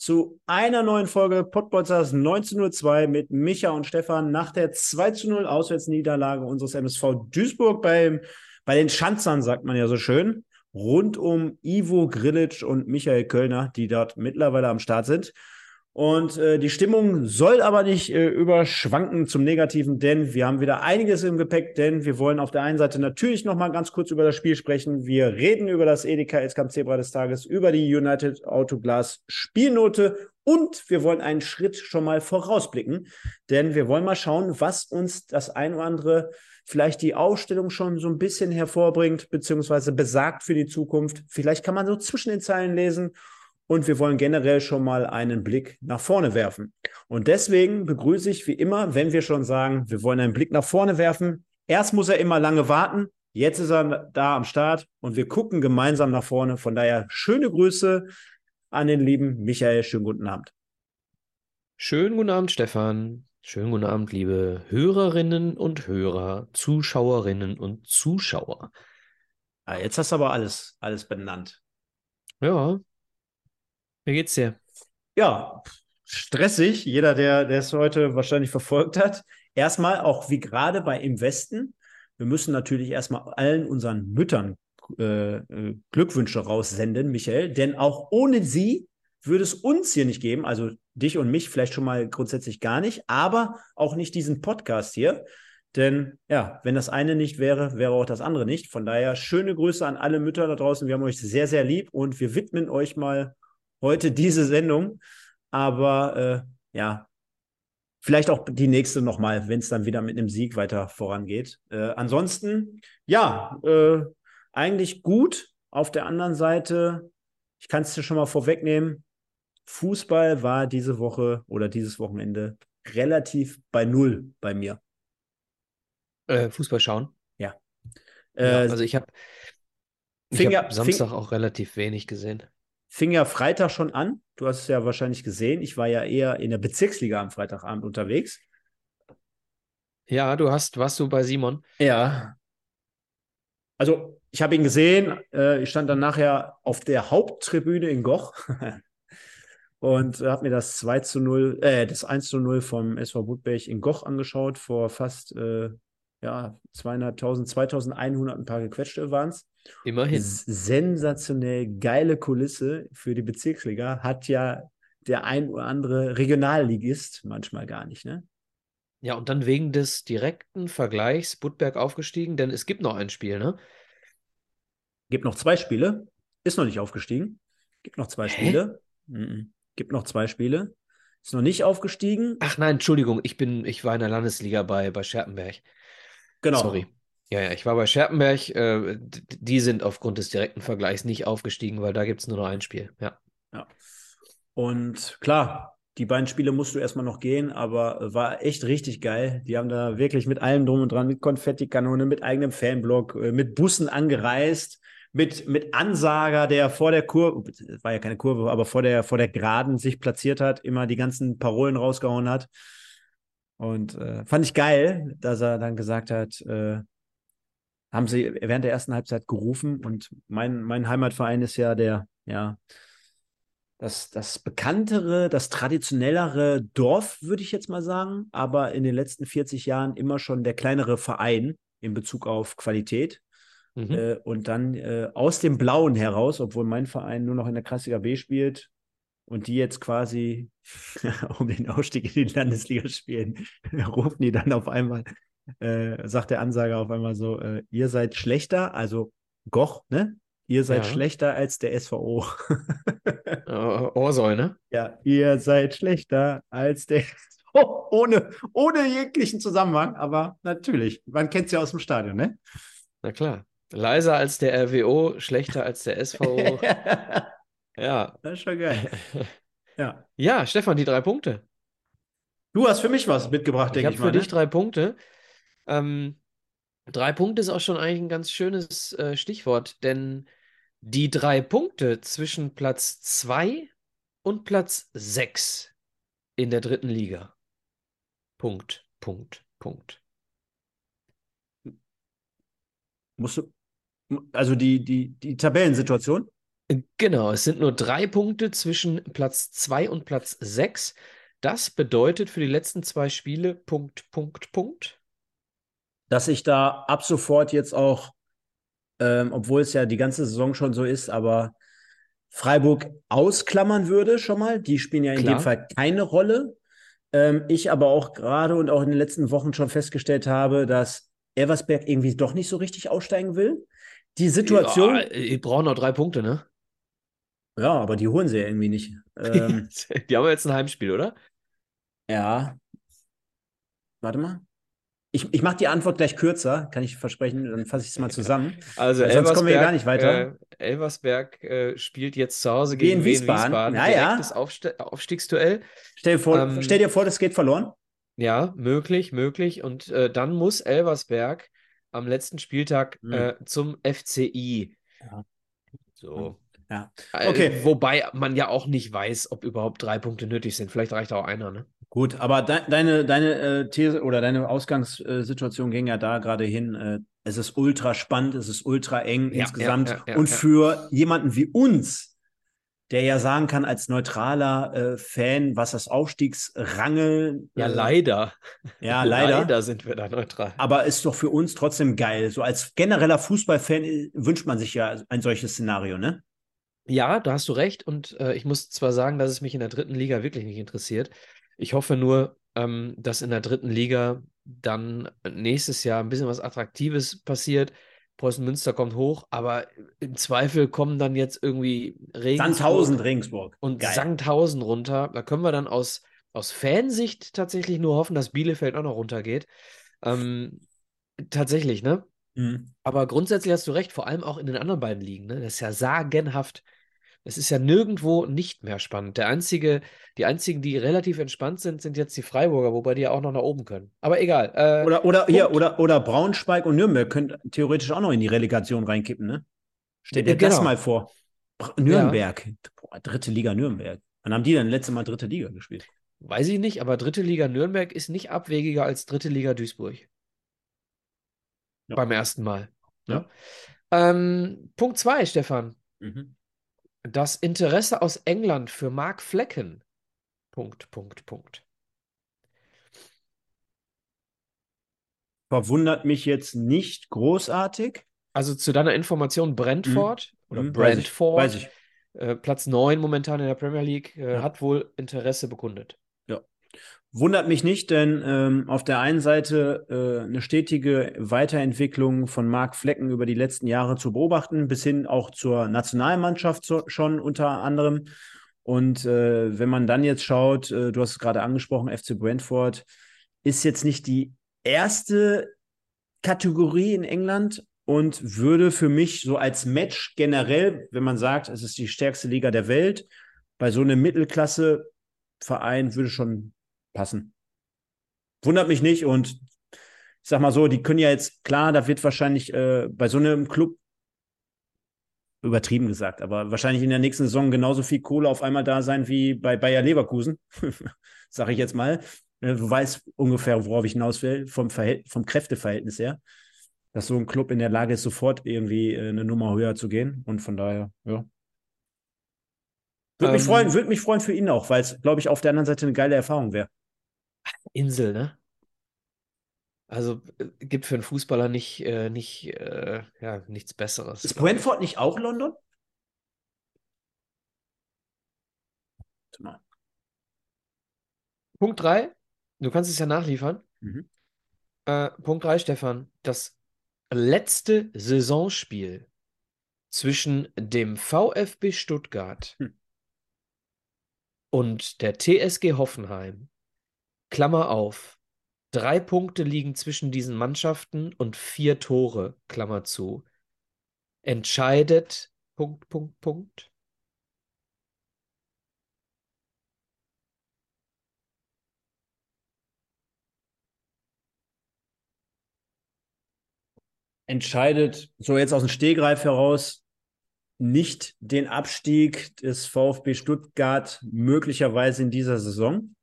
zu einer neuen Folge Podbolzers 1902 mit Micha und Stefan nach der 2 zu 0 Auswärtsniederlage unseres MSV Duisburg beim, bei den Schanzern, sagt man ja so schön, rund um Ivo Grilic und Michael Kölner, die dort mittlerweile am Start sind. Und äh, die Stimmung soll aber nicht äh, überschwanken zum Negativen, denn wir haben wieder einiges im Gepäck, denn wir wollen auf der einen Seite natürlich noch mal ganz kurz über das Spiel sprechen. Wir reden über das Edeka Elskamp Zebra des Tages, über die United Autoglas Spielnote und wir wollen einen Schritt schon mal vorausblicken, denn wir wollen mal schauen, was uns das ein oder andere vielleicht die Ausstellung schon so ein bisschen hervorbringt, beziehungsweise besagt für die Zukunft. Vielleicht kann man so zwischen den Zeilen lesen und wir wollen generell schon mal einen Blick nach vorne werfen. Und deswegen begrüße ich wie immer, wenn wir schon sagen, wir wollen einen Blick nach vorne werfen. Erst muss er immer lange warten, jetzt ist er da am Start und wir gucken gemeinsam nach vorne. Von daher schöne Grüße an den lieben Michael. Schönen guten Abend. Schönen guten Abend, Stefan. Schönen guten Abend, liebe Hörerinnen und Hörer, Zuschauerinnen und Zuschauer. Ja, jetzt hast du aber alles, alles benannt. Ja, wie geht's dir? Ja, stressig. Jeder, der, es heute wahrscheinlich verfolgt hat. Erstmal auch wie gerade bei Im Westen. Wir müssen natürlich erstmal allen unseren Müttern äh, äh, Glückwünsche raussenden, Michael, denn auch ohne sie würde es uns hier nicht geben, also dich und mich vielleicht schon mal grundsätzlich gar nicht, aber auch nicht diesen Podcast hier. Denn ja, wenn das eine nicht wäre, wäre auch das andere nicht. Von daher schöne Grüße an alle Mütter da draußen. Wir haben euch sehr, sehr lieb und wir widmen euch mal heute diese Sendung. Aber äh, ja, vielleicht auch die nächste nochmal, wenn es dann wieder mit einem Sieg weiter vorangeht. Äh, ansonsten, ja, äh, eigentlich gut. Auf der anderen Seite, ich kann es dir schon mal vorwegnehmen, Fußball war diese Woche oder dieses Wochenende relativ bei Null bei mir. Äh, Fußball schauen? Ja. ja äh, also ich habe hab Samstag fing, auch relativ wenig gesehen fing ja Freitag schon an. Du hast es ja wahrscheinlich gesehen. Ich war ja eher in der Bezirksliga am Freitagabend unterwegs. Ja, du hast, warst du bei Simon? Ja. Also, ich habe ihn gesehen. Äh, ich stand dann nachher auf der Haupttribüne in Goch und habe mir das 2 zu 0, äh, das 1 zu 0 vom SV Budberg in Goch angeschaut. Vor fast äh, ja, zweieinhalbtausend, 2100 ein paar gequetschte waren es. Immerhin. Sensationell geile Kulisse für die Bezirksliga. Hat ja der ein oder andere Regionalligist manchmal gar nicht, ne? Ja, und dann wegen des direkten Vergleichs Budberg aufgestiegen, denn es gibt noch ein Spiel, ne? Gibt noch zwei Spiele. Ist noch nicht aufgestiegen. Gibt noch zwei Hä? Spiele. Mhm. Gibt noch zwei Spiele. Ist noch nicht aufgestiegen. Ach nein, Entschuldigung, ich bin, ich war in der Landesliga bei, bei Scherpenberg. Genau. Sorry. Ja, ja, ich war bei Scherpenberg. Äh, die sind aufgrund des direkten Vergleichs nicht aufgestiegen, weil da gibt es nur noch ein Spiel. Ja. ja. Und klar, die beiden Spiele musst du erstmal noch gehen, aber war echt richtig geil. Die haben da wirklich mit allem drum und dran, mit Konfettikanone, mit eigenem Fanblock, äh, mit Bussen angereist, mit, mit Ansager, der vor der Kurve, war ja keine Kurve, aber vor der, vor der Geraden sich platziert hat, immer die ganzen Parolen rausgehauen hat. Und äh, fand ich geil, dass er dann gesagt hat, äh, haben sie während der ersten Halbzeit gerufen und mein, mein Heimatverein ist ja der, ja, das, das bekanntere, das traditionellere Dorf, würde ich jetzt mal sagen, aber in den letzten 40 Jahren immer schon der kleinere Verein in Bezug auf Qualität. Mhm. Äh, und dann äh, aus dem Blauen heraus, obwohl mein Verein nur noch in der Klassiker B spielt und die jetzt quasi um den Ausstieg in die Landesliga spielen, rufen die dann auf einmal äh, sagt der Ansager auf einmal so, äh, ihr seid schlechter, also Goch, ne? Ihr seid ja. schlechter als der SVO. uh, Orsoll, ne? Ja, ihr seid schlechter als der SVO. Ohne, ohne jeglichen Zusammenhang, aber natürlich. Man kennt es ja aus dem Stadion, ne? Na klar. Leiser als der RWO, schlechter als der SVO. ja. Das ist schon geil. Ja. Ja, Stefan, die drei Punkte. Du hast für mich was mitgebracht, denke ich. Ich habe für mal, dich ne? drei Punkte. Ähm, drei Punkte ist auch schon eigentlich ein ganz schönes äh, Stichwort, denn die drei Punkte zwischen Platz 2 und Platz 6 in der dritten Liga. Punkt, Punkt, Punkt. Musst du, also die, die, die Tabellensituation? Genau, es sind nur drei Punkte zwischen Platz 2 und Platz 6. Das bedeutet für die letzten zwei Spiele Punkt, Punkt, Punkt. Dass ich da ab sofort jetzt auch, ähm, obwohl es ja die ganze Saison schon so ist, aber Freiburg ausklammern würde schon mal. Die spielen ja in Klar. dem Fall keine Rolle. Ähm, ich aber auch gerade und auch in den letzten Wochen schon festgestellt habe, dass Elversberg irgendwie doch nicht so richtig aussteigen will. Die Situation. Ja, die brauchen noch drei Punkte, ne? Ja, aber die holen sie ja irgendwie nicht. Ähm, die haben jetzt ein Heimspiel, oder? ja. Warte mal. Ich, ich mache die Antwort gleich kürzer, kann ich versprechen, dann fasse ich es mal zusammen. Also Weil sonst kommen wir gar nicht weiter. Äh, Elversberg äh, spielt jetzt zu Hause Wien gegen Wien Wiesbaden. Wiesbaden. Ja, ja. Direktes Aufste Aufstiegsduell. Stell dir, vor, Ähm, stell dir vor, das geht verloren. Ja, möglich, möglich. Und äh, dann muss Elversberg am letzten Spieltag Hm. äh, zum FCI. Ja. So. Ja. Äh, Okay. wobei man ja auch nicht weiß, ob überhaupt drei Punkte nötig sind. Vielleicht reicht auch einer, ne? Gut, aber de deine, deine äh, These oder deine Ausgangssituation ging ja da gerade hin. Äh, es ist ultra spannend, es ist ultra eng Ja, insgesamt. ja, ja, und für jemanden wie uns, der ja sagen kann, als neutraler äh, Fan, was das Aufstiegsrangeln. Ja, äh, leider. Ja, leider. Leider sind wir da neutral. Aber ist doch für uns trotzdem geil. So als genereller Fußballfan äh, wünscht man sich ja ein solches Szenario, ne? Ja, da hast du recht. Und äh, ich muss zwar sagen, dass es mich in der dritten Liga wirklich nicht interessiert. Ich hoffe nur, ähm, dass in der dritten Liga dann nächstes Jahr ein bisschen was Attraktives passiert. Preußen Münster kommt hoch, aber im Zweifel kommen dann jetzt irgendwie Regensburg Sandhausen, Regensburg. und Geil. Sandhausen runter. Da können wir dann aus, aus Fansicht tatsächlich nur hoffen, dass Bielefeld auch noch runtergeht. Ähm, tatsächlich, ne? Mhm. Aber grundsätzlich hast du recht, vor allem auch in den anderen beiden Ligen. Ne? Das ist ja sagenhaft. Es ist ja nirgendwo nicht mehr spannend. Der einzige, die einzigen, die relativ entspannt sind, sind jetzt die Freiburger, wobei die ja auch noch nach oben können. Aber egal. Äh, Oder, oder, hier, oder, oder Braunschweig und Nürnberg können theoretisch auch noch in die Relegation reinkippen, ne? Stell dir Äh, das genau. mal vor. Nürnberg. Boah, dritte Liga Nürnberg. Wann haben die denn letzte Mal dritte Liga gespielt? weiß ich nicht, aber dritte Liga Nürnberg ist nicht abwegiger als dritte Liga Duisburg. Ja. Beim ersten Mal. Ne? Ja. Ähm, Punkt zwei, Stefan. Mhm. Das Interesse aus England für Mark Flecken. Punkt, Punkt, Punkt. Verwundert mich jetzt nicht großartig. Also zu deiner Information, Brentford oder Mhm, weiß ich, Brentford, Weiß ich. Äh, Platz 9 momentan in der Premier League, äh, Ja. hat wohl Interesse bekundet. Wundert mich nicht, denn ähm, auf der einen Seite äh, eine stetige Weiterentwicklung von Marc Flecken über die letzten Jahre zu beobachten, bis hin auch zur Nationalmannschaft so, schon unter anderem. Und äh, wenn man dann jetzt schaut, äh, du hast es gerade angesprochen, FC Brentford ist jetzt nicht die erste Kategorie in England und würde für mich so als Match generell, wenn man sagt, es ist die stärkste Liga der Welt, bei so einem Mittelklasse-Verein würde schon passen. Wundert mich nicht und ich sag mal so, die können ja jetzt, klar, da wird wahrscheinlich äh, bei so einem Club übertrieben gesagt, aber wahrscheinlich in der nächsten Saison genauso viel Kohle auf einmal da sein wie bei Bayer Leverkusen, sage ich jetzt mal. Äh, Du weißt ungefähr, worauf ich hinaus will, vom, Verhält vom Kräfteverhältnis her, dass so ein Club in der Lage ist, sofort irgendwie äh, eine Nummer höher zu gehen. Und von daher, ja. Würde mich Ähm, freuen, würde mich freuen für ihn auch, weil es, glaube ich, auf der anderen Seite eine geile Erfahrung wäre. Insel, ne? Also äh, gibt für einen Fußballer nicht, äh, nicht äh, ja, nichts Besseres. Ist. Brentford nicht auch London? Mal. Punkt 3, du kannst es ja nachliefern. Mhm. Äh, Punkt 3, Stefan. Das letzte Saisonspiel zwischen dem VfB Stuttgart Hm. und der TSG Hoffenheim, Klammer auf. Drei Punkte liegen zwischen diesen Mannschaften und vier Tore, Klammer zu. Entscheidet, Punkt, Punkt, Punkt. Entscheidet, so jetzt aus dem Stehgreif heraus, nicht den Abstieg des VfB Stuttgart möglicherweise in dieser Saison?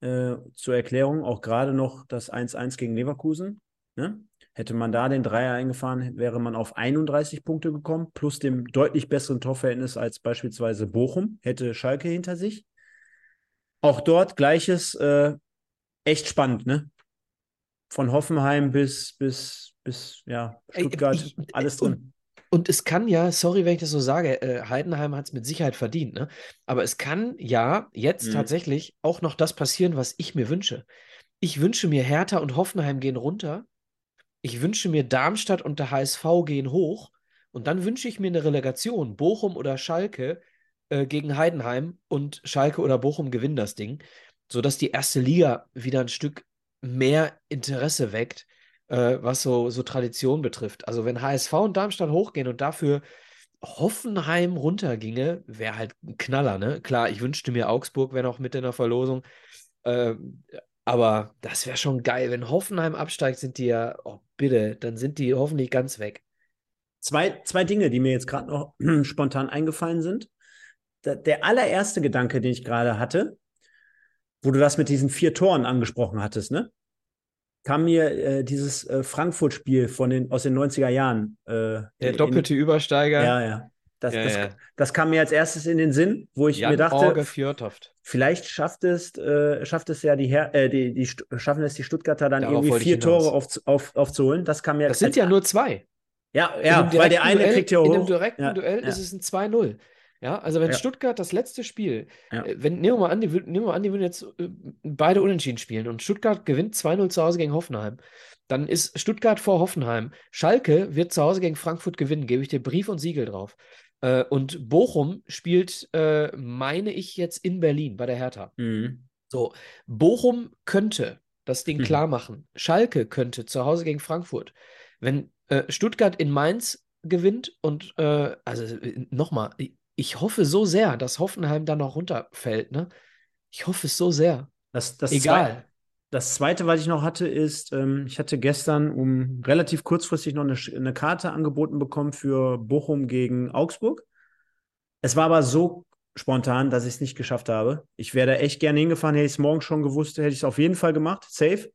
Äh, zur Erklärung auch gerade noch das 1-1 gegen Leverkusen. Ne? Hätte man da den Dreier eingefahren, wäre man auf 31 Punkte gekommen, plus dem deutlich besseren Torverhältnis als beispielsweise Bochum, hätte Schalke hinter sich. Auch dort gleiches, äh, echt spannend, ne? Von Hoffenheim bis, bis, bis ja, Stuttgart, ich, alles drin. Und, es kann ja, sorry, wenn ich das so sage, äh, Heidenheim hat es mit Sicherheit verdient, ne? Aber es kann ja jetzt mhm. tatsächlich auch noch das passieren, was ich mir wünsche. Ich wünsche mir, Hertha und Hoffenheim gehen runter. Ich wünsche mir, Darmstadt und der HSV gehen hoch. Und dann wünsche ich mir eine Relegation, Bochum oder Schalke äh, gegen Heidenheim und Schalke oder Bochum gewinnen das Ding, sodass die erste Liga wieder ein Stück mehr Interesse weckt, äh, was so, so Tradition betrifft. Also wenn HSV und Darmstadt hochgehen und dafür Hoffenheim runterginge, wäre halt ein Knaller, ne? Klar, ich wünschte mir Augsburg wäre noch mit in der Verlosung. Äh, aber das wäre schon geil. Wenn Hoffenheim absteigt, sind die ja, oh bitte, dann sind die hoffentlich ganz weg. Zwei, zwei Dinge, die mir jetzt gerade noch spontan eingefallen sind. Der, der allererste Gedanke, den ich gerade hatte, wo du das mit diesen vier Toren angesprochen hattest, ne? Kam mir äh, dieses äh, Frankfurt-Spiel von den, aus den 90er Jahren. Äh, Der doppelte in, Übersteiger. Ja, ja. Das, ja, das, ja. das, kam mir als erstes in den Sinn, wo ich Jan mir dachte, vielleicht schafft es, äh, schafft es ja die, Her äh, die, die, schaffen es die Stuttgarter dann Darauf irgendwie vier Tore auf, auf, aufzuholen. Das kam mir Das sind ja nur zwei. Ja, ja, weil der eine Duell, kriegt ja hoch. In einem direkten ja, Duell ist es ein 2-0. Ja, also wenn ja. Stuttgart das letzte Spiel, ja. Äh, wenn, nehmen wir mal an, die, nehmen wir mal an, die würden jetzt äh, beide unentschieden spielen und Stuttgart gewinnt 2-0 zu Hause gegen Hoffenheim, dann ist Stuttgart vor Hoffenheim. Schalke wird zu Hause gegen Frankfurt gewinnen, gebe ich dir Brief und Siegel drauf. Äh, und Bochum spielt, meine ich, jetzt in Berlin bei der Hertha. Mhm. So, Bochum könnte das Ding mhm. klar machen. Schalke könnte zu Hause gegen Frankfurt. Wenn Stuttgart in Mainz gewinnt und äh, also nochmal, ich hoffe so sehr, dass Hoffenheim dann noch runterfällt. Ne? Ich hoffe es so sehr. Das, das Egal. Zwei, das zweite, was ich noch hatte, ist, ähm, ich hatte gestern um relativ kurzfristig noch eine, eine Karte angeboten bekommen für Bochum gegen Augsburg. Es war aber so spontan, dass ich es nicht geschafft habe. Ich wäre da echt gerne hingefahren. Hätte ich es morgen schon gewusst, hätte ich es auf jeden Fall gemacht. Safe.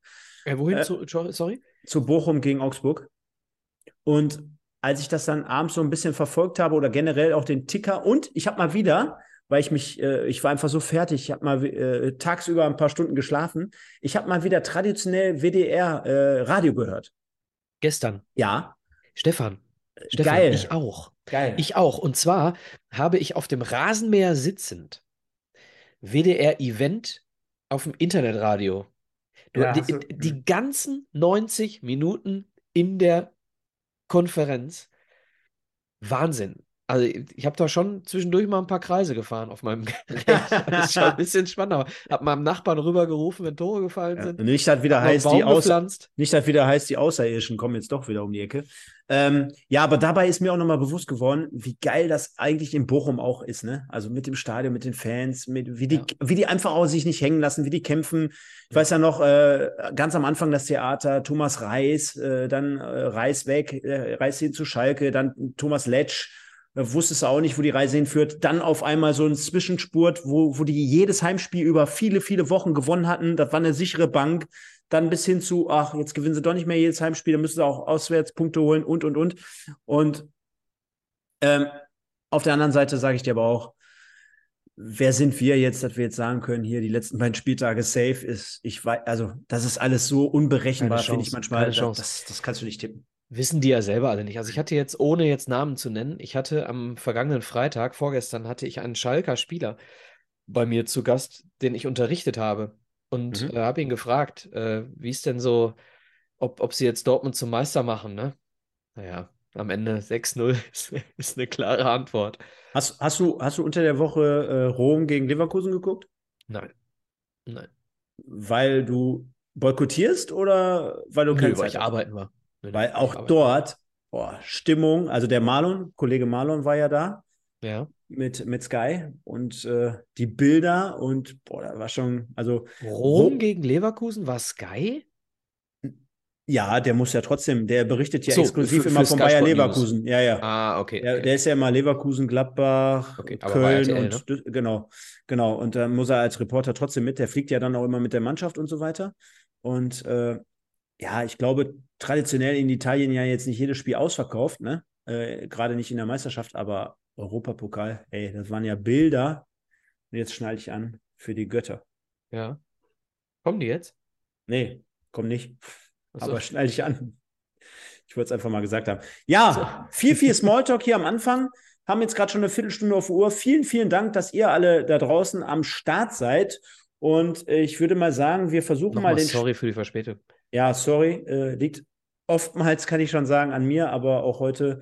Äh, wohin? Äh, zu, sorry? Zu Bochum gegen Augsburg. Und als ich das dann abends so ein bisschen verfolgt habe oder generell auch den Ticker und ich habe mal wieder, weil ich mich, äh, ich war einfach so fertig, ich habe mal äh, tagsüber ein paar Stunden geschlafen, ich habe mal wieder traditionell WDR äh, Radio gehört. Gestern? Ja. Stefan. Stefan, Geil. ich auch. Geil. Ich auch. Und zwar habe ich auf dem Rasenmäher sitzend WDR-Event auf dem Internetradio. ja, die, die ganzen 90 Minuten in der Konferenz. Wahnsinn. Also ich habe da schon zwischendurch mal ein paar Kreise gefahren auf meinem Gerät. Das ist schon ein bisschen spannender. Hab meinem Nachbarn rübergerufen, wenn Tore gefallen ja, sind. Nicht hat wieder heißt, die Außer, nicht hat wieder heißt, die Außerirdischen kommen jetzt doch wieder um die Ecke. Ähm, ja, aber dabei ist mir auch nochmal bewusst geworden, wie geil das eigentlich in Bochum auch ist, ne? Also mit dem Stadion, mit den Fans, mit, wie, die, ja. wie die einfach auch sich nicht hängen lassen, wie die kämpfen. Ich weiß ja noch, äh, ganz am Anfang das Theater, Thomas Reis, äh, dann äh, Reis weg, äh, Reis hin zu Schalke, dann Thomas Letsch wusstest du auch nicht, wo die Reise hinführt. Dann auf einmal so ein Zwischenspurt, wo, wo die jedes Heimspiel über viele, viele Wochen gewonnen hatten. Das war eine sichere Bank. Dann bis hin zu, ach, jetzt gewinnen sie doch nicht mehr jedes Heimspiel, dann müssen sie auch Auswärtspunkte holen und, und, und. Und ähm, auf der anderen Seite sage ich dir aber auch, wer sind wir jetzt, dass wir jetzt sagen können, hier die letzten beiden Spieltage safe ist, ich weiß, also das ist alles so unberechenbar, finde ich manchmal. Das, das kannst du nicht tippen. Wissen die ja selber alle nicht. Also ich hatte jetzt, ohne jetzt Namen zu nennen, ich hatte am vergangenen Freitag, vorgestern, hatte ich einen Schalker Spieler bei mir zu Gast, den ich unterrichtet habe. Und mhm. äh, habe ihn gefragt, äh, wie es denn so, ob, ob sie jetzt Dortmund zum Meister machen, ne? Naja, am Ende 6-0 ist, ist, eine klare Antwort. Hast, hast, du, hast du unter der Woche äh, Rom gegen Leverkusen geguckt? Nein. Nein. Weil du boykottierst oder weil du Nö, keine weil ich arbeiten war. Weil auch dort, boah, Stimmung, also der Marlon, Kollege Marlon war ja da. Ja. Mit, mit Sky und äh, die Bilder und boah, da war schon, also. Rom gegen Leverkusen war Sky? Ja, der muss ja trotzdem, der berichtet ja So, exklusiv für- immer für von Sky Bayer Sport News. Leverkusen. Ja, ja. Ah, okay. Der, okay. der ist ja immer Leverkusen, Gladbach, Okay, Köln RTL, und ne? Genau, genau. Und da muss er als Reporter trotzdem mit. Der fliegt ja dann auch immer mit der Mannschaft und so weiter. Und äh, ja, ich glaube, traditionell in Italien ja jetzt nicht jedes Spiel ausverkauft, ne? Äh, Gerade nicht in der Meisterschaft, aber Europapokal, ey, das waren ja Bilder. Und jetzt schneide ich an für die Götter. ja. Kommen die jetzt? Nee, komm nicht. Achso. Aber schneide ich an. Ich wollte es einfach mal gesagt haben. Ja, viel, viel Smalltalk hier am Anfang. Haben jetzt gerade schon eine Viertelstunde auf Uhr. Vielen, vielen Dank, dass ihr alle da draußen am Start seid. Und äh, ich würde mal sagen, wir versuchen mal Nochmal den. sorry für die Verspätung. Ja, sorry, äh, liegt oftmals, kann ich schon sagen, an mir, aber auch heute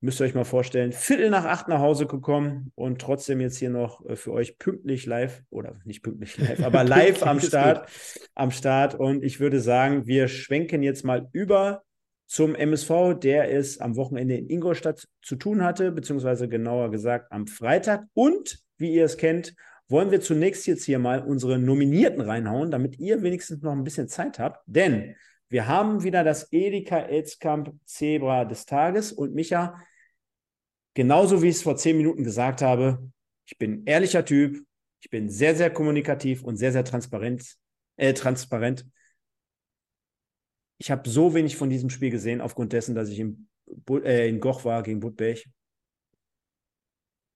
müsst ihr euch mal vorstellen, Viertel nach acht nach Hause gekommen und trotzdem jetzt hier noch äh, für euch pünktlich live oder nicht pünktlich live, aber live am Start, am Start. Und ich würde sagen, wir schwenken jetzt mal über zum MSV, der es am Wochenende in Ingolstadt zu tun hatte, beziehungsweise genauer gesagt am Freitag. Und wie ihr es kennt, wollen wir zunächst jetzt hier mal unsere Nominierten reinhauen, damit ihr wenigstens noch ein bisschen Zeit habt. Denn wir haben wieder das Edeka Elskamp Zebra des Tages. Und Micha, genauso wie ich es vor zehn Minuten gesagt habe, ich bin ein ehrlicher Typ, ich bin sehr, sehr kommunikativ und sehr, sehr transparent. Äh, transparent. Ich habe so wenig von diesem Spiel gesehen, aufgrund dessen, dass ich in, äh, in Goch war gegen Budberg.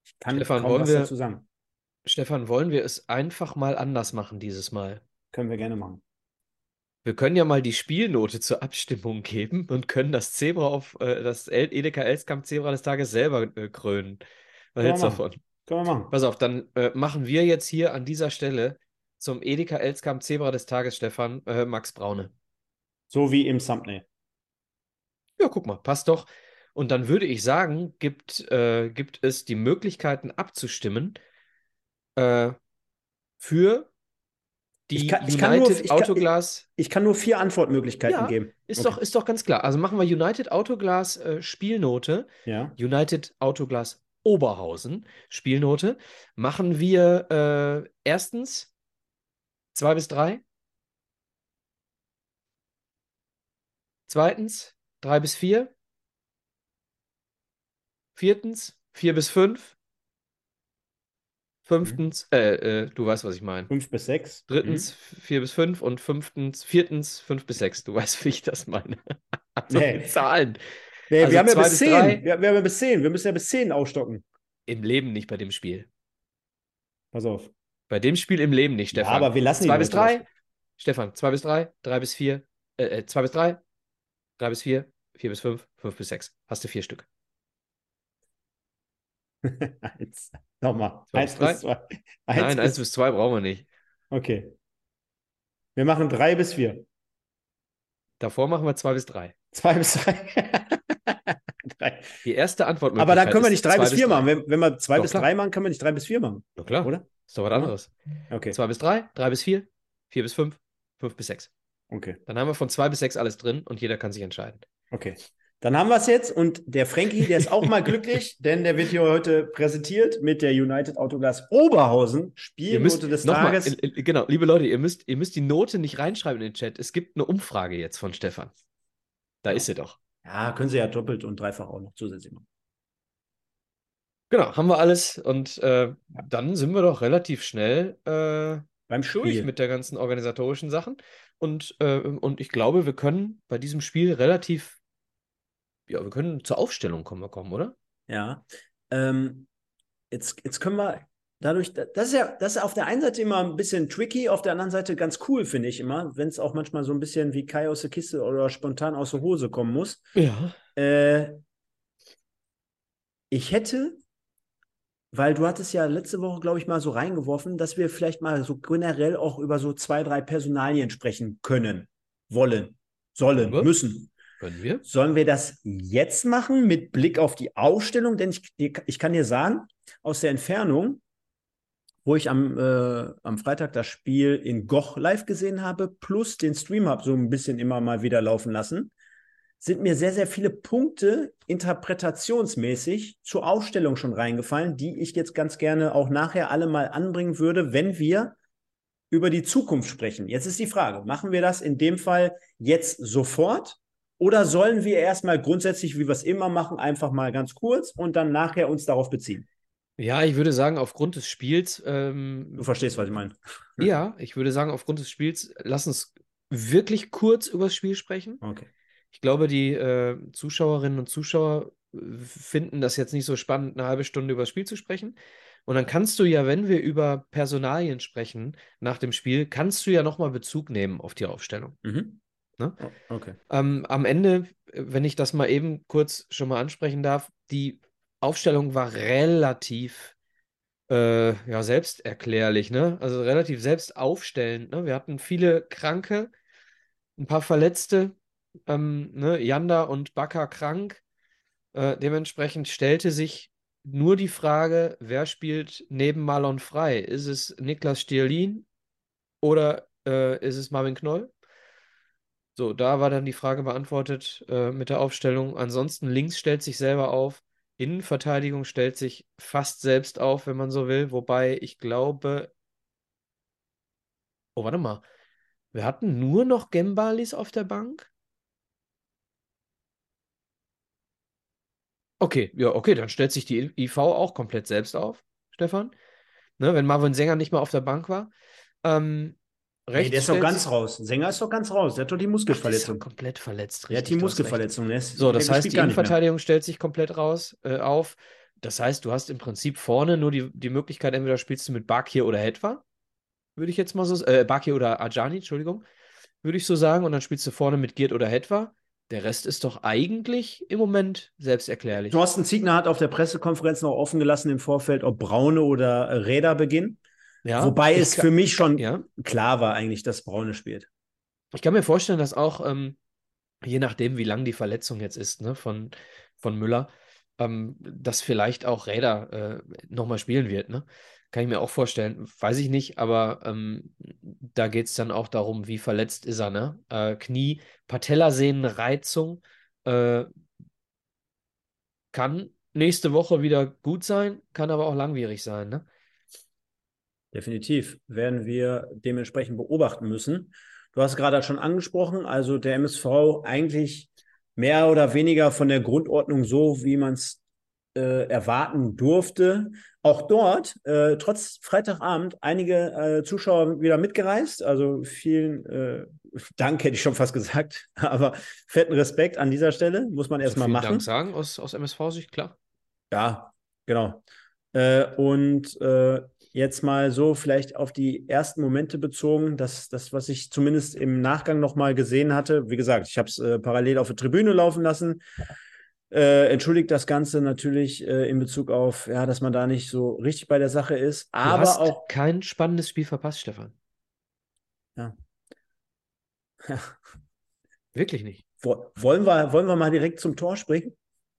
Ich kann Stefan, kaum was wir- dazu sagen. Stefan, wollen wir es einfach mal anders machen dieses Mal? Können wir gerne machen. Wir können ja mal die Spielnote zur Abstimmung geben und können das Zebra auf äh, das El Edeka Elskamp Zebra des Tages selber äh, krönen. Was hältst du davon? Können wir machen. Pass auf, dann äh, machen wir jetzt hier an dieser Stelle zum Edeka Elskamp Zebra des Tages, Stefan, äh, Max Braune. So wie im Thumbnail. Ja, guck mal, passt doch. Und dann würde ich sagen, gibt, äh, gibt es die Möglichkeiten abzustimmen äh, für die Ich kann- ich kann nur- United ich kann- Autoglas. Ich kann nur vier Antwortmöglichkeiten Ja, geben. Ist, Okay. doch, ist doch ganz klar. Also machen wir United Autoglas äh, Spielnote, Ja. United Autoglas Oberhausen Spielnote. Machen wir äh, erstens zwei bis drei. Zweitens drei bis vier. Viertens vier bis fünf. Fünftens, äh, äh, du weißt, was ich meine. Fünf bis sechs. Drittens vier bis fünf und fünftens, viertens fünf bis sechs. Du weißt, wie ich das meine. Also Nee. Zahlen. Nee, Also wir haben ja bis zehn. drei. Wir, wir haben ja bis zehn. Wir müssen ja bis zehn aufstocken. Im Leben nicht bei dem Spiel. Pass auf. Bei dem Spiel im Leben nicht, Ja, Stefan. aber wir lassen Zwei bis drei. Stefan, zwei bis drei, drei bis vier, äh, äh, zwei bis drei, drei bis vier, vier bis fünf, fünf bis sechs. Hast du vier Stück. Eins. Nochmal. Zwei Eins bis zwei. Eins Nein, bis, eins bis zwei brauchen wir nicht. Okay. Wir machen drei bis vier. Davor machen wir zwei bis drei. Zwei bis drei. drei. Die erste Antwort Aber dann können wir nicht drei bis vier machen. Wenn, Wenn, wir zwei Doch, bis klar. drei machen, können wir nicht drei bis vier machen, Na klar, oder? ist doch was anderes. Okay. Zwei bis drei, drei bis vier, vier bis fünf, fünf bis sechs. Okay. Dann haben wir von zwei bis sechs alles drin und jeder kann sich entscheiden. Okay. Dann haben wir es jetzt und der Frankie, der ist auch mal glücklich, denn der wird hier heute präsentiert mit der United Autoglas Oberhausen, Spielnote des Tages. in- genau, liebe Leute, ihr müsst, ihr müsst die Note nicht reinschreiben in den Chat. Es gibt eine Umfrage jetzt von Stefan. Da Ja. ist sie doch. Ja, können sie ja doppelt und dreifach auch noch zusätzlich machen. Genau, haben wir alles und äh, dann sind wir doch relativ schnell äh, Beim durch Spiel. mit der ganzen organisatorischen Sachen. Und, äh, und ich glaube, wir können bei diesem Spiel relativ, ja, wir können zur Aufstellung kommen, kommen, oder? Ja. Ähm, jetzt, jetzt können wir dadurch, das ist ja, das ist auf der einen Seite immer ein bisschen tricky, auf der anderen Seite ganz cool, finde ich immer, wenn es auch manchmal so ein bisschen wie Kai aus der Kiste oder spontan aus der Hose kommen muss. Ja. Äh, ich hätte, weil du hattest ja letzte Woche, glaube ich, mal so reingeworfen, dass wir vielleicht mal so generell auch über so zwei, drei Personalien sprechen können, wollen, sollen, Ja. müssen. Können wir? Sollen wir das jetzt machen mit Blick auf die Ausstellung? Denn ich, ich kann dir sagen, aus der Entfernung, wo ich am, äh, am Freitag das Spiel in Goch live gesehen habe, plus den Stream habe so ein bisschen immer mal wieder laufen lassen, sind mir sehr, sehr viele Punkte interpretationsmäßig zur Ausstellung schon reingefallen, die ich jetzt ganz gerne auch nachher alle mal anbringen würde, wenn wir über die Zukunft sprechen. Jetzt ist die Frage, machen wir das in dem Fall jetzt sofort oder sollen wir erstmal grundsätzlich, wie wir es immer machen, einfach mal ganz kurz und dann nachher uns darauf beziehen? Ja, ich würde sagen, aufgrund des Spiels. Ähm, du verstehst, was ich meine. Ja, ich würde sagen, aufgrund des Spiels, lass uns wirklich kurz über das Spiel sprechen. Okay. Ich glaube, die äh, Zuschauerinnen und Zuschauer äh, finden das jetzt nicht so spannend, eine halbe Stunde über das Spiel zu sprechen. Und dann kannst du ja, wenn wir über Personalien sprechen nach dem Spiel, kannst du ja nochmal Bezug nehmen auf die Aufstellung. Mhm. Ne? Oh, okay. Ähm, am Ende, wenn ich das mal eben kurz schon mal ansprechen darf, die Aufstellung war relativ äh, ja, selbsterklärlich, ne? Also relativ selbstaufstellend. Ne? Wir hatten viele Kranke, ein paar Verletzte, ähm, ne? Janda und Baka krank. Äh, dementsprechend stellte sich nur die Frage, wer spielt neben Marlon frei? Ist es Niklas Stierlin oder äh, ist es Marvin Knoll? So, da war dann die Frage beantwortet äh, mit der Aufstellung. Ansonsten links stellt sich selber auf. Innenverteidigung stellt sich fast selbst auf, wenn man so will. Wobei ich glaube. Oh, warte mal. Wir hatten nur noch Gembalis auf der Bank? Okay, ja, okay, dann stellt sich die IV auch komplett selbst auf, Stefan. Ne, wenn Marvin Sänger nicht mehr auf der Bank war. Ähm, Rechts nee, der ist doch ganz raus. Sänger ist doch ganz raus. Der hat doch die Muskelverletzung. Ach, komplett verletzt. Richtig, der hat die Muskelverletzung. Ne? So, das heißt, die Innenverteidigung stellt sich komplett raus äh, auf. Das heißt, du hast im Prinzip vorne nur die, die Möglichkeit, entweder spielst du mit Bakir oder Hetwa. Würde ich jetzt mal so äh, Bakir oder Ajani, Entschuldigung. Würde ich so sagen. Und dann spielst du vorne mit Giert oder Hetwa. Der Rest ist doch eigentlich im Moment selbsterklärlich. Thorsten Ziegner hat auf der Pressekonferenz noch offen gelassen im Vorfeld, ob Braune oder Räder beginnen. Ja, Wobei es kann, für mich schon ja. klar war eigentlich, dass Braune spielt. Ich kann mir vorstellen, dass auch, ähm, je nachdem, wie lang die Verletzung jetzt ist, ne, von, von Müller, ähm, dass vielleicht auch Räder äh, nochmal spielen wird, ne? Kann ich mir auch vorstellen. Weiß ich nicht, aber ähm, da geht es dann auch darum, wie verletzt ist er, ne? Äh, Knie, Patellasehnenreizung äh, kann nächste Woche wieder gut sein, kann aber auch langwierig sein, ne? Definitiv werden wir dementsprechend beobachten müssen. Du hast gerade schon angesprochen, also der MSV eigentlich mehr oder weniger von der Grundordnung so, wie man es äh, erwarten durfte. Auch dort, äh, trotz Freitagabend, einige äh, Zuschauer wieder mitgereist. Also vielen äh, Dank, hätte ich schon fast gesagt. Aber fetten Respekt an dieser Stelle, muss man erstmal machen. Dank sagen, aus, aus MSV-Sicht, klar. Ja, genau. Äh, und äh, jetzt mal so vielleicht auf die ersten Momente bezogen, das, das was ich zumindest im Nachgang nochmal gesehen hatte. Wie gesagt, ich habe es äh, parallel auf der Tribüne laufen lassen. Äh, entschuldigt das Ganze natürlich äh, in Bezug auf, ja, dass man da nicht so richtig bei der Sache ist. Aber du hast auch kein spannendes Spiel verpasst, Stefan. Ja. ja. Wirklich nicht. Wollen wir, wollen wir mal direkt zum Tor springen?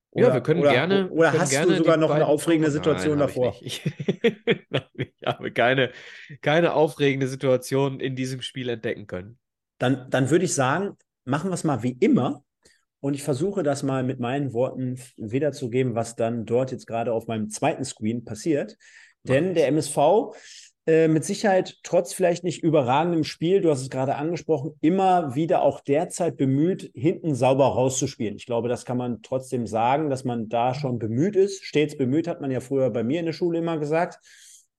Oder, ja, wir können oder, gerne. Oder können hast gerne du sogar noch eine aufregende Situation Nein, davor? Ich, ich, habe keine, keine aufregende Situation in diesem Spiel entdecken können. Dann, dann würde ich sagen, machen wir es mal wie immer. Und ich versuche das mal mit meinen Worten wiederzugeben, was dann dort jetzt gerade auf meinem zweiten Screen passiert. Denn der MSV äh, mit Sicherheit trotz vielleicht nicht überragendem Spiel, du hast es gerade angesprochen, immer wieder auch derzeit bemüht, hinten sauber rauszuspielen. Ich glaube, das kann man trotzdem sagen, dass man da schon bemüht ist. Stets bemüht, hat man ja früher bei mir in der Schule immer gesagt.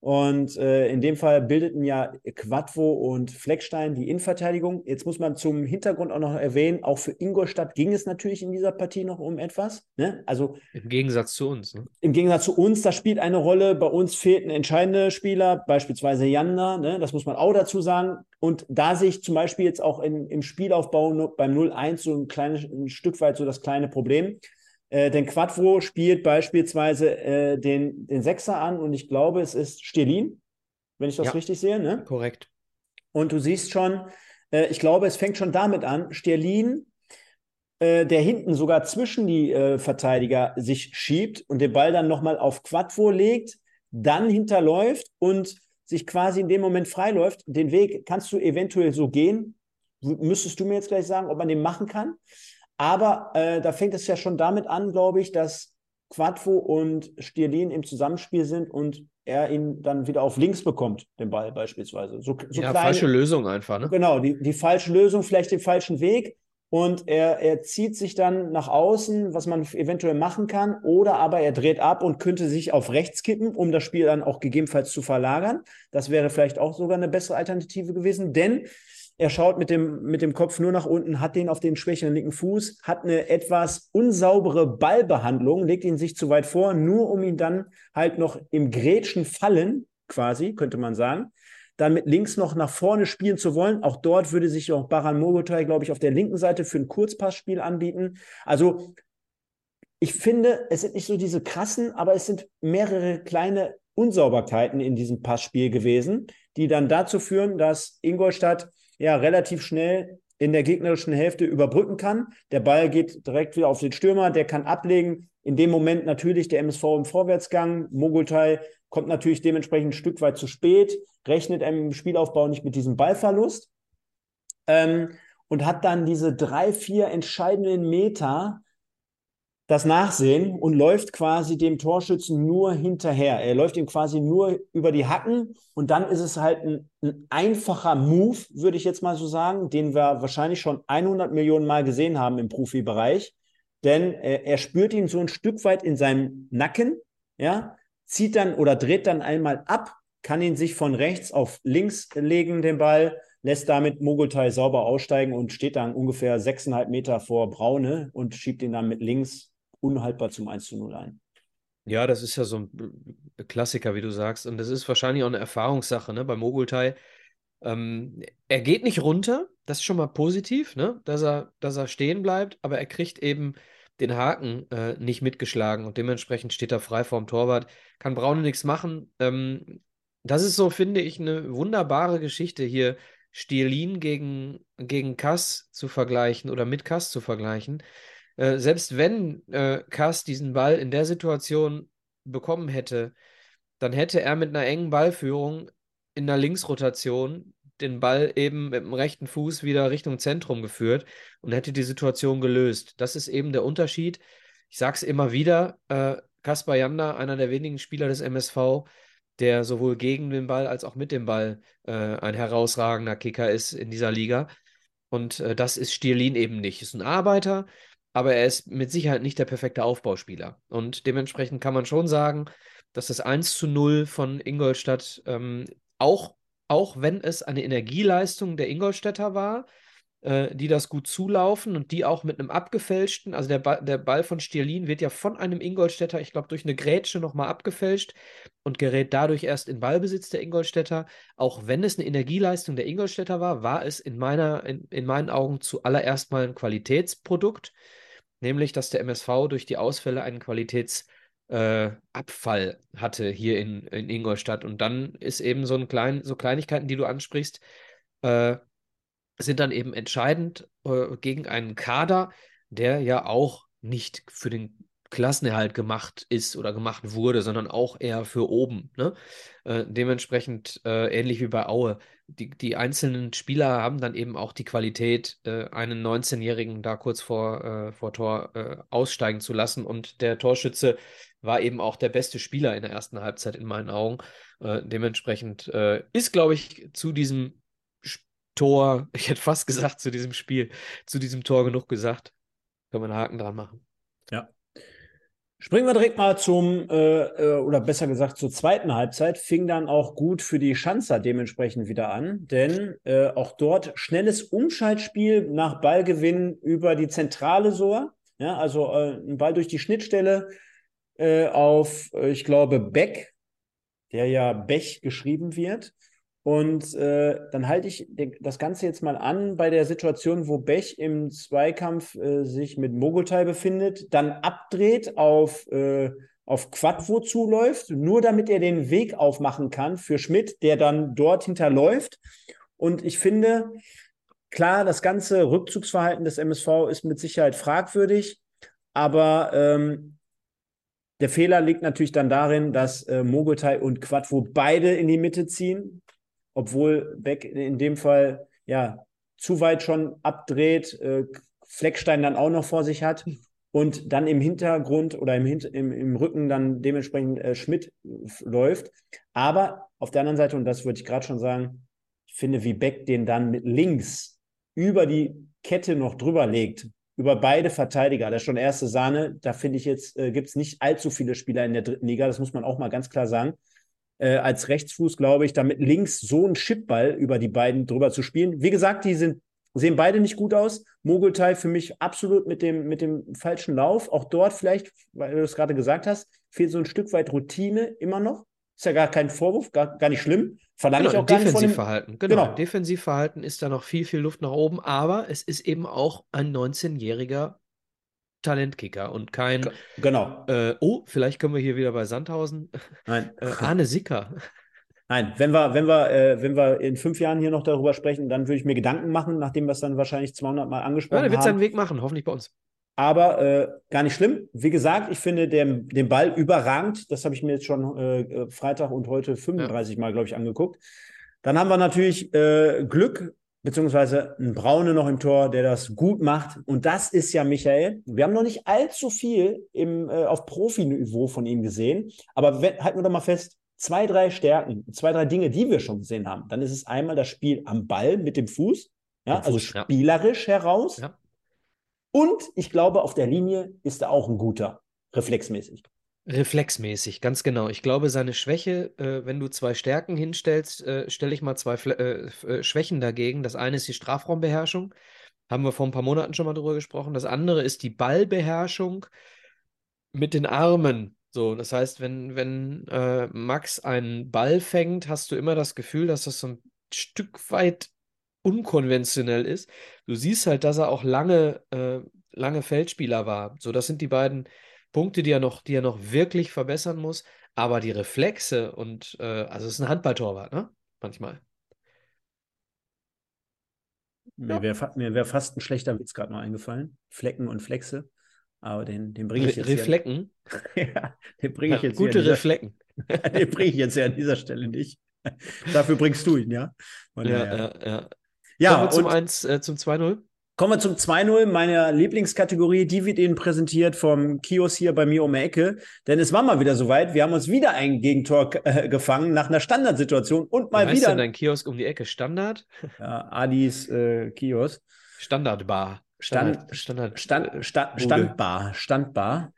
Und äh, in dem Fall bildeten ja Quadvo und Fleckstein die Innenverteidigung. Jetzt muss man zum Hintergrund auch noch erwähnen, auch für Ingolstadt ging es natürlich in dieser Partie noch um etwas. Ne? Also Im Gegensatz zu uns. Ne? Im Gegensatz zu uns, das spielt eine Rolle. Bei uns fehlt ein entscheidender Spieler, beispielsweise Janda. Ne? Das muss man auch dazu sagen. Und da sich zum Beispiel jetzt auch in, im Spielaufbau beim 0-1 so ein kleines ein Stück weit so das kleine Problem. Äh, denn Quadvo spielt beispielsweise äh, den, den Sechser an und ich glaube, es ist Stelin, wenn ich das ja, richtig sehe. Ne? Korrekt. Und du siehst schon, äh, ich glaube, es fängt schon damit an, Sterlin, äh, der hinten sogar zwischen die äh, Verteidiger sich schiebt und den Ball dann nochmal auf Quadvo legt, dann hinterläuft und sich quasi in dem Moment freiläuft. Den Weg kannst du eventuell so gehen. Müsstest du mir jetzt gleich sagen, ob man den machen kann. Aber äh, da fängt es ja schon damit an, glaube ich, dass Quadvo und Stierlin im Zusammenspiel sind und er ihn dann wieder auf links bekommt, den Ball beispielsweise. So, so ja, kleine, falsche Lösung einfach, ne? Genau, die, die falsche Lösung, vielleicht den falschen Weg. Und er, er zieht sich dann nach außen, was man eventuell machen kann, oder aber er dreht ab und könnte sich auf rechts kippen, um das Spiel dann auch gegebenenfalls zu verlagern. Das wäre vielleicht auch sogar eine bessere Alternative gewesen, denn er schaut mit dem, mit dem Kopf nur nach unten, hat den auf den schwächeren linken Fuß, hat eine etwas unsaubere Ballbehandlung, legt ihn sich zu weit vor, nur um ihn dann halt noch im Grätschen fallen, quasi, könnte man sagen, dann mit links noch nach vorne spielen zu wollen. Auch dort würde sich auch Baran Mogotai, glaube ich, auf der linken Seite für ein Kurzpassspiel anbieten. Also ich finde, es sind nicht so diese krassen, aber es sind mehrere kleine Unsauberkeiten in diesem Passspiel gewesen, die dann dazu führen, dass Ingolstadt ja relativ schnell in der gegnerischen Hälfte überbrücken kann. Der Ball geht direkt wieder auf den Stürmer, der kann ablegen. In dem Moment natürlich der MSV im Vorwärtsgang. Mogultai kommt natürlich dementsprechend ein Stück weit zu spät, rechnet im Spielaufbau nicht mit diesem Ballverlust ähm, und hat dann diese drei, vier entscheidenden Meter das Nachsehen und läuft quasi dem Torschützen nur hinterher. Er läuft ihm quasi nur über die Hacken und dann ist es halt ein, ein, einfacher Move, würde ich jetzt mal so sagen, den wir wahrscheinlich schon 100 Millionen Mal gesehen haben im Profibereich. Denn er, er spürt ihn so ein Stück weit in seinem Nacken, ja, zieht dann oder dreht dann einmal ab, kann ihn sich von rechts auf links legen, den Ball, lässt damit Mogultai sauber aussteigen und steht dann ungefähr sechseinhalb Meter vor Braune und schiebt ihn dann mit links unhaltbar zum 1 zu 0 ein. Ja, das ist ja so ein Klassiker, wie du sagst. Und das ist wahrscheinlich auch eine Erfahrungssache, ne? Bei Mogultai. Ähm, er geht nicht runter, das ist schon mal positiv, ne? Dass er, dass er stehen bleibt, aber er kriegt eben den Haken äh, nicht mitgeschlagen und dementsprechend steht er frei vorm Torwart. Kann Braune nichts machen. Ähm, das ist so, finde ich, eine wunderbare Geschichte hier, Stielin gegen, gegen Kass zu vergleichen oder mit Kass zu vergleichen. Äh, selbst wenn äh, Kass diesen Ball in der Situation bekommen hätte, dann hätte er mit einer engen Ballführung in der Linksrotation den Ball eben mit dem rechten Fuß wieder Richtung Zentrum geführt und hätte die Situation gelöst. Das ist eben der Unterschied. Ich sage es immer wieder, äh, Kaspar Janda, einer der wenigen Spieler des MSV, der sowohl gegen den Ball als auch mit dem Ball äh, ein herausragender Kicker ist in dieser Liga. Und äh, das ist Stierlin eben nicht. Ist ein Arbeiter, aber er ist mit Sicherheit nicht der perfekte Aufbauspieler. Und dementsprechend kann man schon sagen, dass das 1 zu 0 von Ingolstadt ähm, auch, auch wenn es eine Energieleistung der Ingolstädter war, äh, die das gut zulaufen und die auch mit einem abgefälschten, also der, ba der Ball von Stierlin wird ja von einem Ingolstädter, ich glaube, durch eine Grätsche nochmal abgefälscht und gerät dadurch erst in Ballbesitz der Ingolstädter. Auch wenn es eine Energieleistung der Ingolstädter war, war es in, meiner, in, in meinen Augen zuallererst mal ein Qualitätsprodukt nämlich dass der MSV durch die Ausfälle einen Qualitätsabfall äh, hatte hier in, in Ingolstadt. Und dann ist eben so ein klein, so Kleinigkeiten, die du ansprichst, äh, sind dann eben entscheidend äh, gegen einen Kader, der ja auch nicht für den Klassenerhalt gemacht ist oder gemacht wurde, sondern auch eher für oben. Ne? Äh, dementsprechend äh, ähnlich wie bei Aue. Die, die einzelnen Spieler haben dann eben auch die Qualität, äh, einen 19-Jährigen da kurz vor, äh, vor Tor äh, aussteigen zu lassen. Und der Torschütze war eben auch der beste Spieler in der ersten Halbzeit in meinen Augen. Äh, dementsprechend ist, glaube ich, zu diesem Tor, ich hätte fast gesagt, zu diesem Spiel, zu diesem Tor genug gesagt. Können wir einen Haken dran machen. Springen wir direkt mal zum, äh, äh, oder besser gesagt zur zweiten Halbzeit, fing dann auch gut für die Schanzer dementsprechend wieder an, denn äh, auch dort schnelles Umschaltspiel nach Ballgewinn über die zentrale Sohr, ja, also äh, ein Ball durch die Schnittstelle äh, auf, äh, ich glaube, Beck, der ja Bech geschrieben wird. Und äh, dann halte ich das Ganze jetzt mal an bei der Situation, wo Bech im Zweikampf äh, sich mit Mogotai befindet, dann abdreht auf, äh, auf Quadvo zuläuft, nur damit er den Weg aufmachen kann für Schmidt, der dann dort hinterläuft. Und ich finde, klar, das ganze Rückzugsverhalten des MSV ist mit Sicherheit fragwürdig, aber ähm, der Fehler liegt natürlich dann darin, dass äh, Mogotai und Quadvo beide in die Mitte ziehen obwohl Beck in dem Fall ja zu weit schon abdreht, äh, Fleckstein dann auch noch vor sich hat. und dann im Hintergrund oder im, im, im Rücken dann dementsprechend äh, Schmidt läuft. Aber auf der anderen Seite, und das würde ich gerade schon sagen, ich finde, wie Beck den dann mit links über die Kette noch drüber legt, über beide Verteidiger, das ist schon erste Sahne. Da finde ich jetzt, äh, gibt es nicht allzu viele Spieler in der dritten Liga, das muss man auch mal ganz klar sagen. Äh, als Rechtsfuß, glaube ich, damit links so einen Chipball über die beiden drüber zu spielen. Wie gesagt, die sind Sehen beide nicht gut aus. Mogultai für mich absolut mit dem, mit dem falschen Lauf. Auch dort vielleicht, weil du es gerade gesagt hast, fehlt so ein Stück weit Routine immer noch. Ist ja gar kein Vorwurf, gar, gar nicht schlimm. Verlange genau, ich auch gar Defensivverhalten. Nicht von dem... genau. genau. Defensivverhalten ist da noch viel, viel Luft nach oben, aber es ist eben auch ein 19-jähriger Talentkicker und kein. Genau. Äh, oh, vielleicht können wir hier wieder bei Sandhausen. Nein. Äh, Arne Sicker. Nein, wenn wir, wenn, wir, äh, wenn wir in fünf Jahren hier noch darüber sprechen, dann würde ich mir Gedanken machen, nachdem wir es dann wahrscheinlich 200 Mal angesprochen haben. Ja, der wird seinen Weg machen, hoffentlich bei uns. Aber äh, gar nicht schlimm. Wie gesagt, ich finde den, den Ball überragend. Das habe ich mir jetzt schon äh, Freitag und heute 35 ja. Mal, glaube ich, angeguckt. Dann haben wir natürlich äh, Glück, beziehungsweise einen Braune noch im Tor, der das gut macht. Und das ist ja Michael. Wir haben noch nicht allzu viel im, äh, auf Profiniveau von ihm gesehen. Aber wenn, halten wir doch mal fest, zwei, drei Stärken, zwei, drei Dinge, die wir schon gesehen haben, dann ist es einmal das Spiel am Ball mit dem Fuß, ja, also spielerisch ja. heraus. Ja. Und ich glaube, auf der Linie ist er auch ein guter, reflexmäßig. Reflexmäßig, ganz genau. Ich glaube, seine Schwäche, äh, wenn du zwei Stärken hinstellst, äh, stelle ich mal zwei Fle äh, äh, Schwächen dagegen. Das eine ist die Strafraumbeherrschung. Haben wir vor ein paar Monaten schon mal drüber gesprochen. Das andere ist die Ballbeherrschung mit den Armen. So, das heißt, wenn, wenn äh, Max einen Ball fängt, hast du immer das Gefühl, dass das so ein Stück weit unkonventionell ist. Du siehst halt, dass er auch lange, äh, lange Feldspieler war. So, das sind die beiden Punkte, die er noch, die er noch wirklich verbessern muss. Aber die Reflexe und äh, also es ist ein Handballtorwart, ne? Manchmal. Mir wäre wär fast ein schlechter Witz gerade noch eingefallen. Flecken und Flexe. Aber den, den bringe ich jetzt. Reflecken? ja, den bringe ich jetzt. Ja, gute dieser, Reflecken. den bringe ich jetzt ja an dieser Stelle nicht. Dafür bringst du ihn, ja? Und, ja, ja, ja. ja. Kommen wir zum, 1, äh, zum 2-0. Kommen wir zum 2-0, meiner Lieblingskategorie. Die wird Ihnen präsentiert vom Kiosk hier bei mir um die Ecke. Denn es war mal wieder soweit. Wir haben uns wieder ein Gegentor äh, gefangen nach einer Standardsituation und mal Wie wieder. Heißt denn dein Kiosk um die Ecke? Standard? Ja, Adis äh, Kiosk. Standardbar. Stand, Standard, Stand, Stand, Stand, Standbar, Standbar.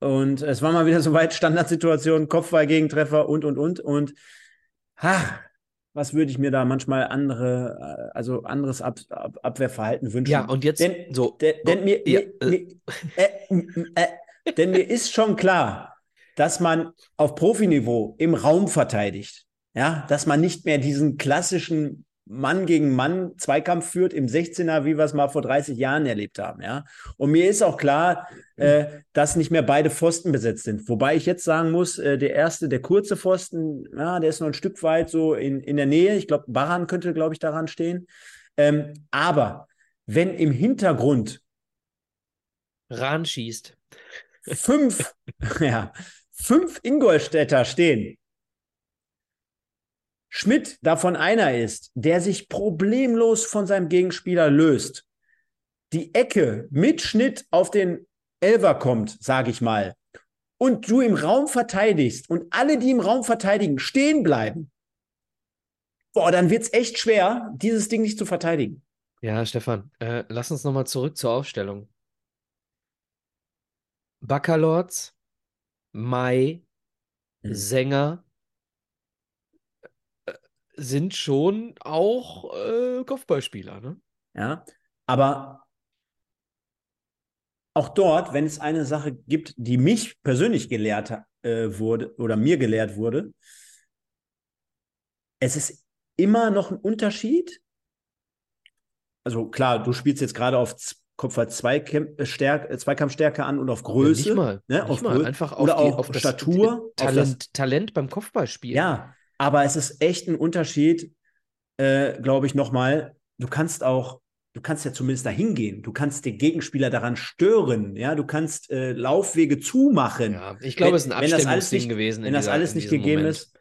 Und es war mal wieder soweit, Standardsituation, Kopfball, Gegentreffer und, und, und. Und ha, was würde ich mir da manchmal andere, äh, also anderes Ab, Ab, Abwehrverhalten wünschen. Ja, und jetzt denn, so. Denn, denn mir, ja, mir, mir äh, äh, denn mir ist schon klar, dass man auf Profiniveau im Raum verteidigt. Ja, dass man nicht mehr diesen klassischen Mann gegen Mann Zweikampf führt im 16er, wie wir es mal vor 30 Jahren erlebt haben. Ja? Und mir ist auch klar, äh, dass nicht mehr beide Pfosten besetzt sind. Wobei ich jetzt sagen muss, äh, der erste, der kurze Pfosten, ja, der ist noch ein Stück weit so in, in der Nähe. Ich glaube, Baran könnte, glaube ich, daran stehen. Ähm, aber wenn im Hintergrund Rahn schießt. Fünf, ja, fünf Ingolstädter stehen, Schmidt davon einer ist, der sich problemlos von seinem Gegenspieler löst, die Ecke mit Schnitt auf den Elver kommt, sage ich mal, und du im Raum verteidigst und alle, die im Raum verteidigen, stehen bleiben, boah, dann wird es echt schwer, dieses Ding nicht zu verteidigen. Ja, Stefan, äh, lass uns nochmal zurück zur Aufstellung. Baccalords, Mai, hm. Sänger, sind schon auch äh, Kopfballspieler, ne? Ja, aber auch dort, wenn es eine Sache gibt, die mich persönlich gelehrt äh, wurde oder mir gelehrt wurde, es ist immer noch ein Unterschied. Also klar, du spielst jetzt gerade auf Kopfball Zweikampfstärke, äh, Zweikampfstärke an und auf Größe. Ja, nicht mal. Ne? Nicht auf mal. Grö Einfach auf, oder die, auch auf Statur. Talent, das, Talent beim Kopfballspielen. Ja, aber es ist echt ein Unterschied, äh, glaube ich, nochmal. Du kannst auch, du kannst ja zumindest dahin gehen. Du kannst den Gegenspieler daran stören. Ja, du kannst äh, Laufwege zumachen. Ja, ich glaube, es ist ein Abstimmungsding gewesen. Wenn das alles nicht gegeben Moment. ist.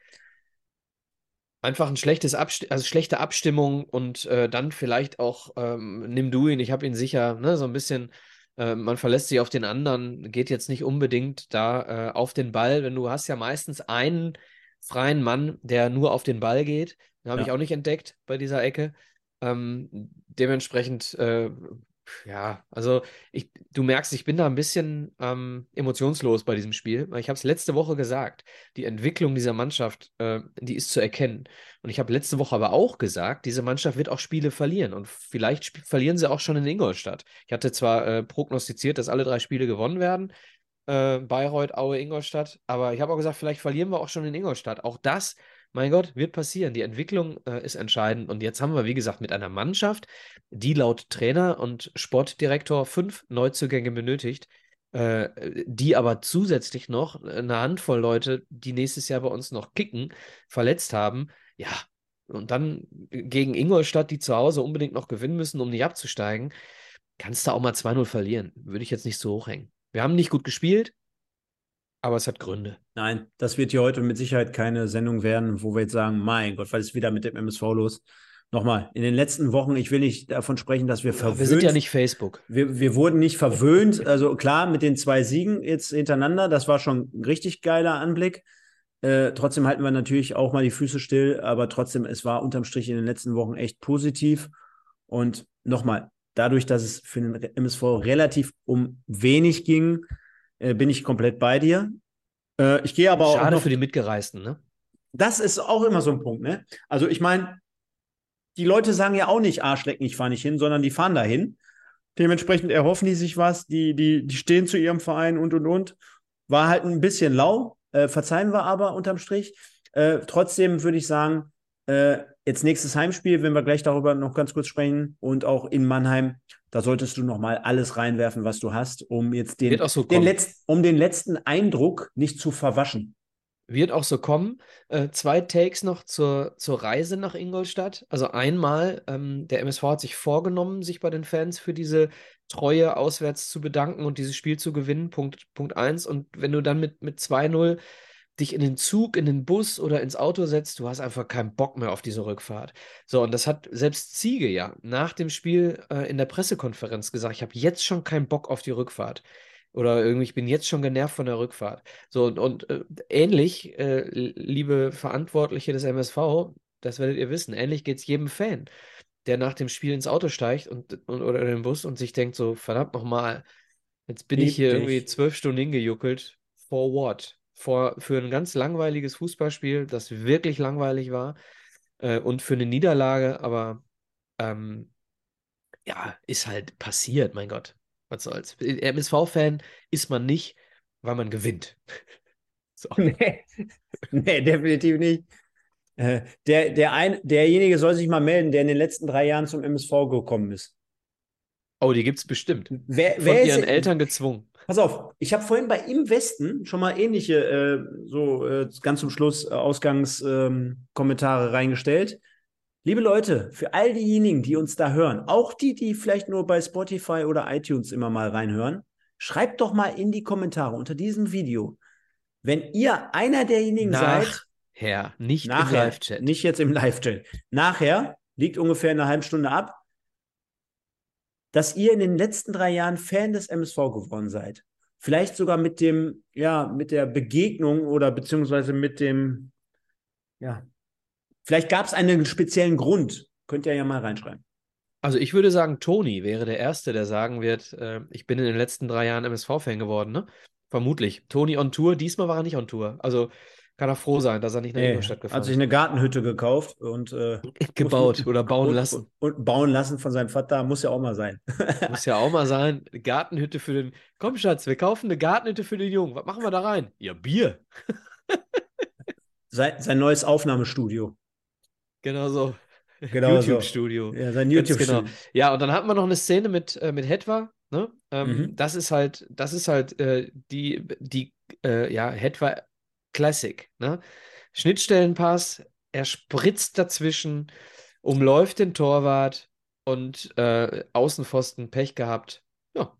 Einfach ein schlechtes Abst also schlechte Abstimmung und äh, dann vielleicht auch, ähm, nimm du ihn, ich habe ihn sicher, ne, so ein bisschen Äh, man verlässt sich auf den anderen, geht jetzt nicht unbedingt da äh, auf den Ball, wenn du hast ja meistens einen freien Mann, der nur auf den Ball geht. Den habe ja. ich auch nicht entdeckt bei dieser Ecke. Ähm, dementsprechend äh, ja, also ich, du merkst, ich bin da ein bisschen ähm, emotionslos bei diesem Spiel. Ich habe es letzte Woche gesagt, die Entwicklung dieser Mannschaft, äh, die ist zu erkennen. Und ich habe letzte Woche aber auch gesagt, diese Mannschaft wird auch Spiele verlieren. Und vielleicht verlieren sie auch schon in Ingolstadt. Ich hatte zwar äh, prognostiziert, dass alle drei Spiele gewonnen werden, äh, Bayreuth, Aue, Ingolstadt, aber ich habe auch gesagt, vielleicht verlieren wir auch schon in Ingolstadt. Auch das mein Gott, wird passieren. Die Entwicklung äh, ist entscheidend. Und jetzt haben wir, wie gesagt, mit einer Mannschaft, die laut Trainer und Sportdirektor fünf Neuzugänge benötigt, äh, die aber zusätzlich noch eine Handvoll Leute, die nächstes Jahr bei uns noch kicken, verletzt haben. Ja, und dann gegen Ingolstadt, die zu Hause unbedingt noch gewinnen müssen, um nicht abzusteigen, kannst du auch mal 2-0 verlieren. Würde ich jetzt nicht so hochhängen. Wir haben nicht gut gespielt, aber es hat Gründe. Nein, das wird hier heute mit Sicherheit keine Sendung werden, wo wir jetzt sagen, mein Gott, was ist wieder mit dem MSV los? Nochmal, in den letzten Wochen, ich will nicht davon sprechen, dass wir verwöhnt. Wir sind ja nicht Facebook. Wir, wir wurden nicht verwöhnt. Also klar, mit den zwei Siegen jetzt hintereinander, das war schon ein richtig geiler Anblick. Äh, trotzdem halten wir natürlich auch mal die Füße still, aber trotzdem, es war unterm Strich in den letzten Wochen echt positiv. Und nochmal, dadurch, dass es für den MSV relativ um wenig ging, äh, bin ich komplett bei dir. Äh, ich gehe aber Schade auch. Schade für die Mitgereisten, ne? Das ist auch immer so ein Punkt, ne? Also ich meine, die Leute sagen ja auch nicht, Arschlecken, ich fahre nicht hin, sondern die fahren dahin. Dementsprechend erhoffen die sich was, die, die, die stehen zu ihrem Verein und und und. War halt ein bisschen lau, äh, verzeihen wir aber unterm Strich. Äh, trotzdem würde ich sagen, äh, jetzt nächstes Heimspiel, wenn wir gleich darüber noch ganz kurz sprechen und auch in Mannheim, da solltest du noch mal alles reinwerfen, was du hast, um jetzt den, so den, Letz-, um den letzten Eindruck nicht zu verwaschen. Wird auch so kommen. Äh, zwei Takes noch zur, zur Reise nach Ingolstadt. Also einmal, ähm, der MSV hat sich vorgenommen, sich bei den Fans für diese Treue auswärts zu bedanken und dieses Spiel zu gewinnen. Punkt, Punkt eins. Und wenn du dann mit, mit 2-0 dich in den Zug, in den Bus oder ins Auto setzt, du hast einfach keinen Bock mehr auf diese Rückfahrt. So, und das hat selbst Ziege ja nach dem Spiel äh, in der Pressekonferenz gesagt, ich habe jetzt schon keinen Bock auf die Rückfahrt. Oder irgendwie, ich bin jetzt schon genervt von der Rückfahrt. So, und, und äh, ähnlich, äh, liebe Verantwortliche des MSV, das werdet ihr wissen, ähnlich geht es jedem Fan, der nach dem Spiel ins Auto steigt und, und oder in den Bus und sich denkt so, verdammt nochmal, jetzt bin Lieb ich hier dich. irgendwie zwölf Stunden hingejuckelt. For what? Vor, für ein ganz langweiliges Fußballspiel, das wirklich langweilig war äh, und für eine Niederlage, aber ähm, ja, ist halt passiert, mein Gott. Was soll's. MSV-Fan ist man nicht, weil man gewinnt. so. Nee. nee, definitiv nicht. Äh, der, der ein, derjenige soll sich mal melden, der in den letzten drei Jahren zum MSV gekommen ist. Oh, die gibt es bestimmt. Wer, Von wer ihren ist, Eltern gezwungen. Pass auf, ich habe vorhin bei Im Westen schon mal ähnliche, äh, so äh, ganz zum Schluss äh, Ausgangskommentare ähm, reingestellt. Liebe Leute, für all diejenigen, die uns da hören, auch die, die vielleicht nur bei Spotify oder iTunes immer mal reinhören, schreibt doch mal in die Kommentare unter diesem Video, wenn ihr einer derjenigen nachher, seid. Nachher, nicht nachher, im Live-Chat. Nicht jetzt im Live-Chat. Nachher, liegt ungefähr eine halbe Stunde ab, dass ihr in den letzten drei Jahren Fan des MSV geworden seid. Vielleicht sogar mit dem, ja, mit der Begegnung oder beziehungsweise mit dem, ja, vielleicht gab es einen speziellen Grund. Könnt ihr ja mal reinschreiben. Also ich würde sagen, Toni wäre der Erste, der sagen wird, äh, ich bin in den letzten drei Jahren MSV-Fan geworden, ne? Vermutlich. Toni on Tour, diesmal war er nicht on Tour. Also kann er froh sein, dass er nicht nach nee, Ingolstadt gefahren ist. Hat sich eine Gartenhütte gekauft und äh, gebaut muss, oder bauen und, lassen. Und, bauen lassen von seinem Vater muss ja auch mal sein. muss ja auch mal sein. Gartenhütte für den. Komm, Schatz, wir kaufen eine Gartenhütte für den Jungen. Was machen wir da rein? Ja, Bier. sein, sein neues Aufnahmestudio. Genau so. Genau YouTube-Studio. So. Ja, sein YouTube-Studio. Genau. Ja, und dann hatten wir noch eine Szene mit, äh, mit Hetwa. Ne? Ähm, mhm. Das ist halt, das ist halt äh, die, die äh, ja, Hetwa Classic. Ne? Schnittstellenpass, er spritzt dazwischen, umläuft den Torwart und äh, Außenpfosten Pech gehabt. Ja.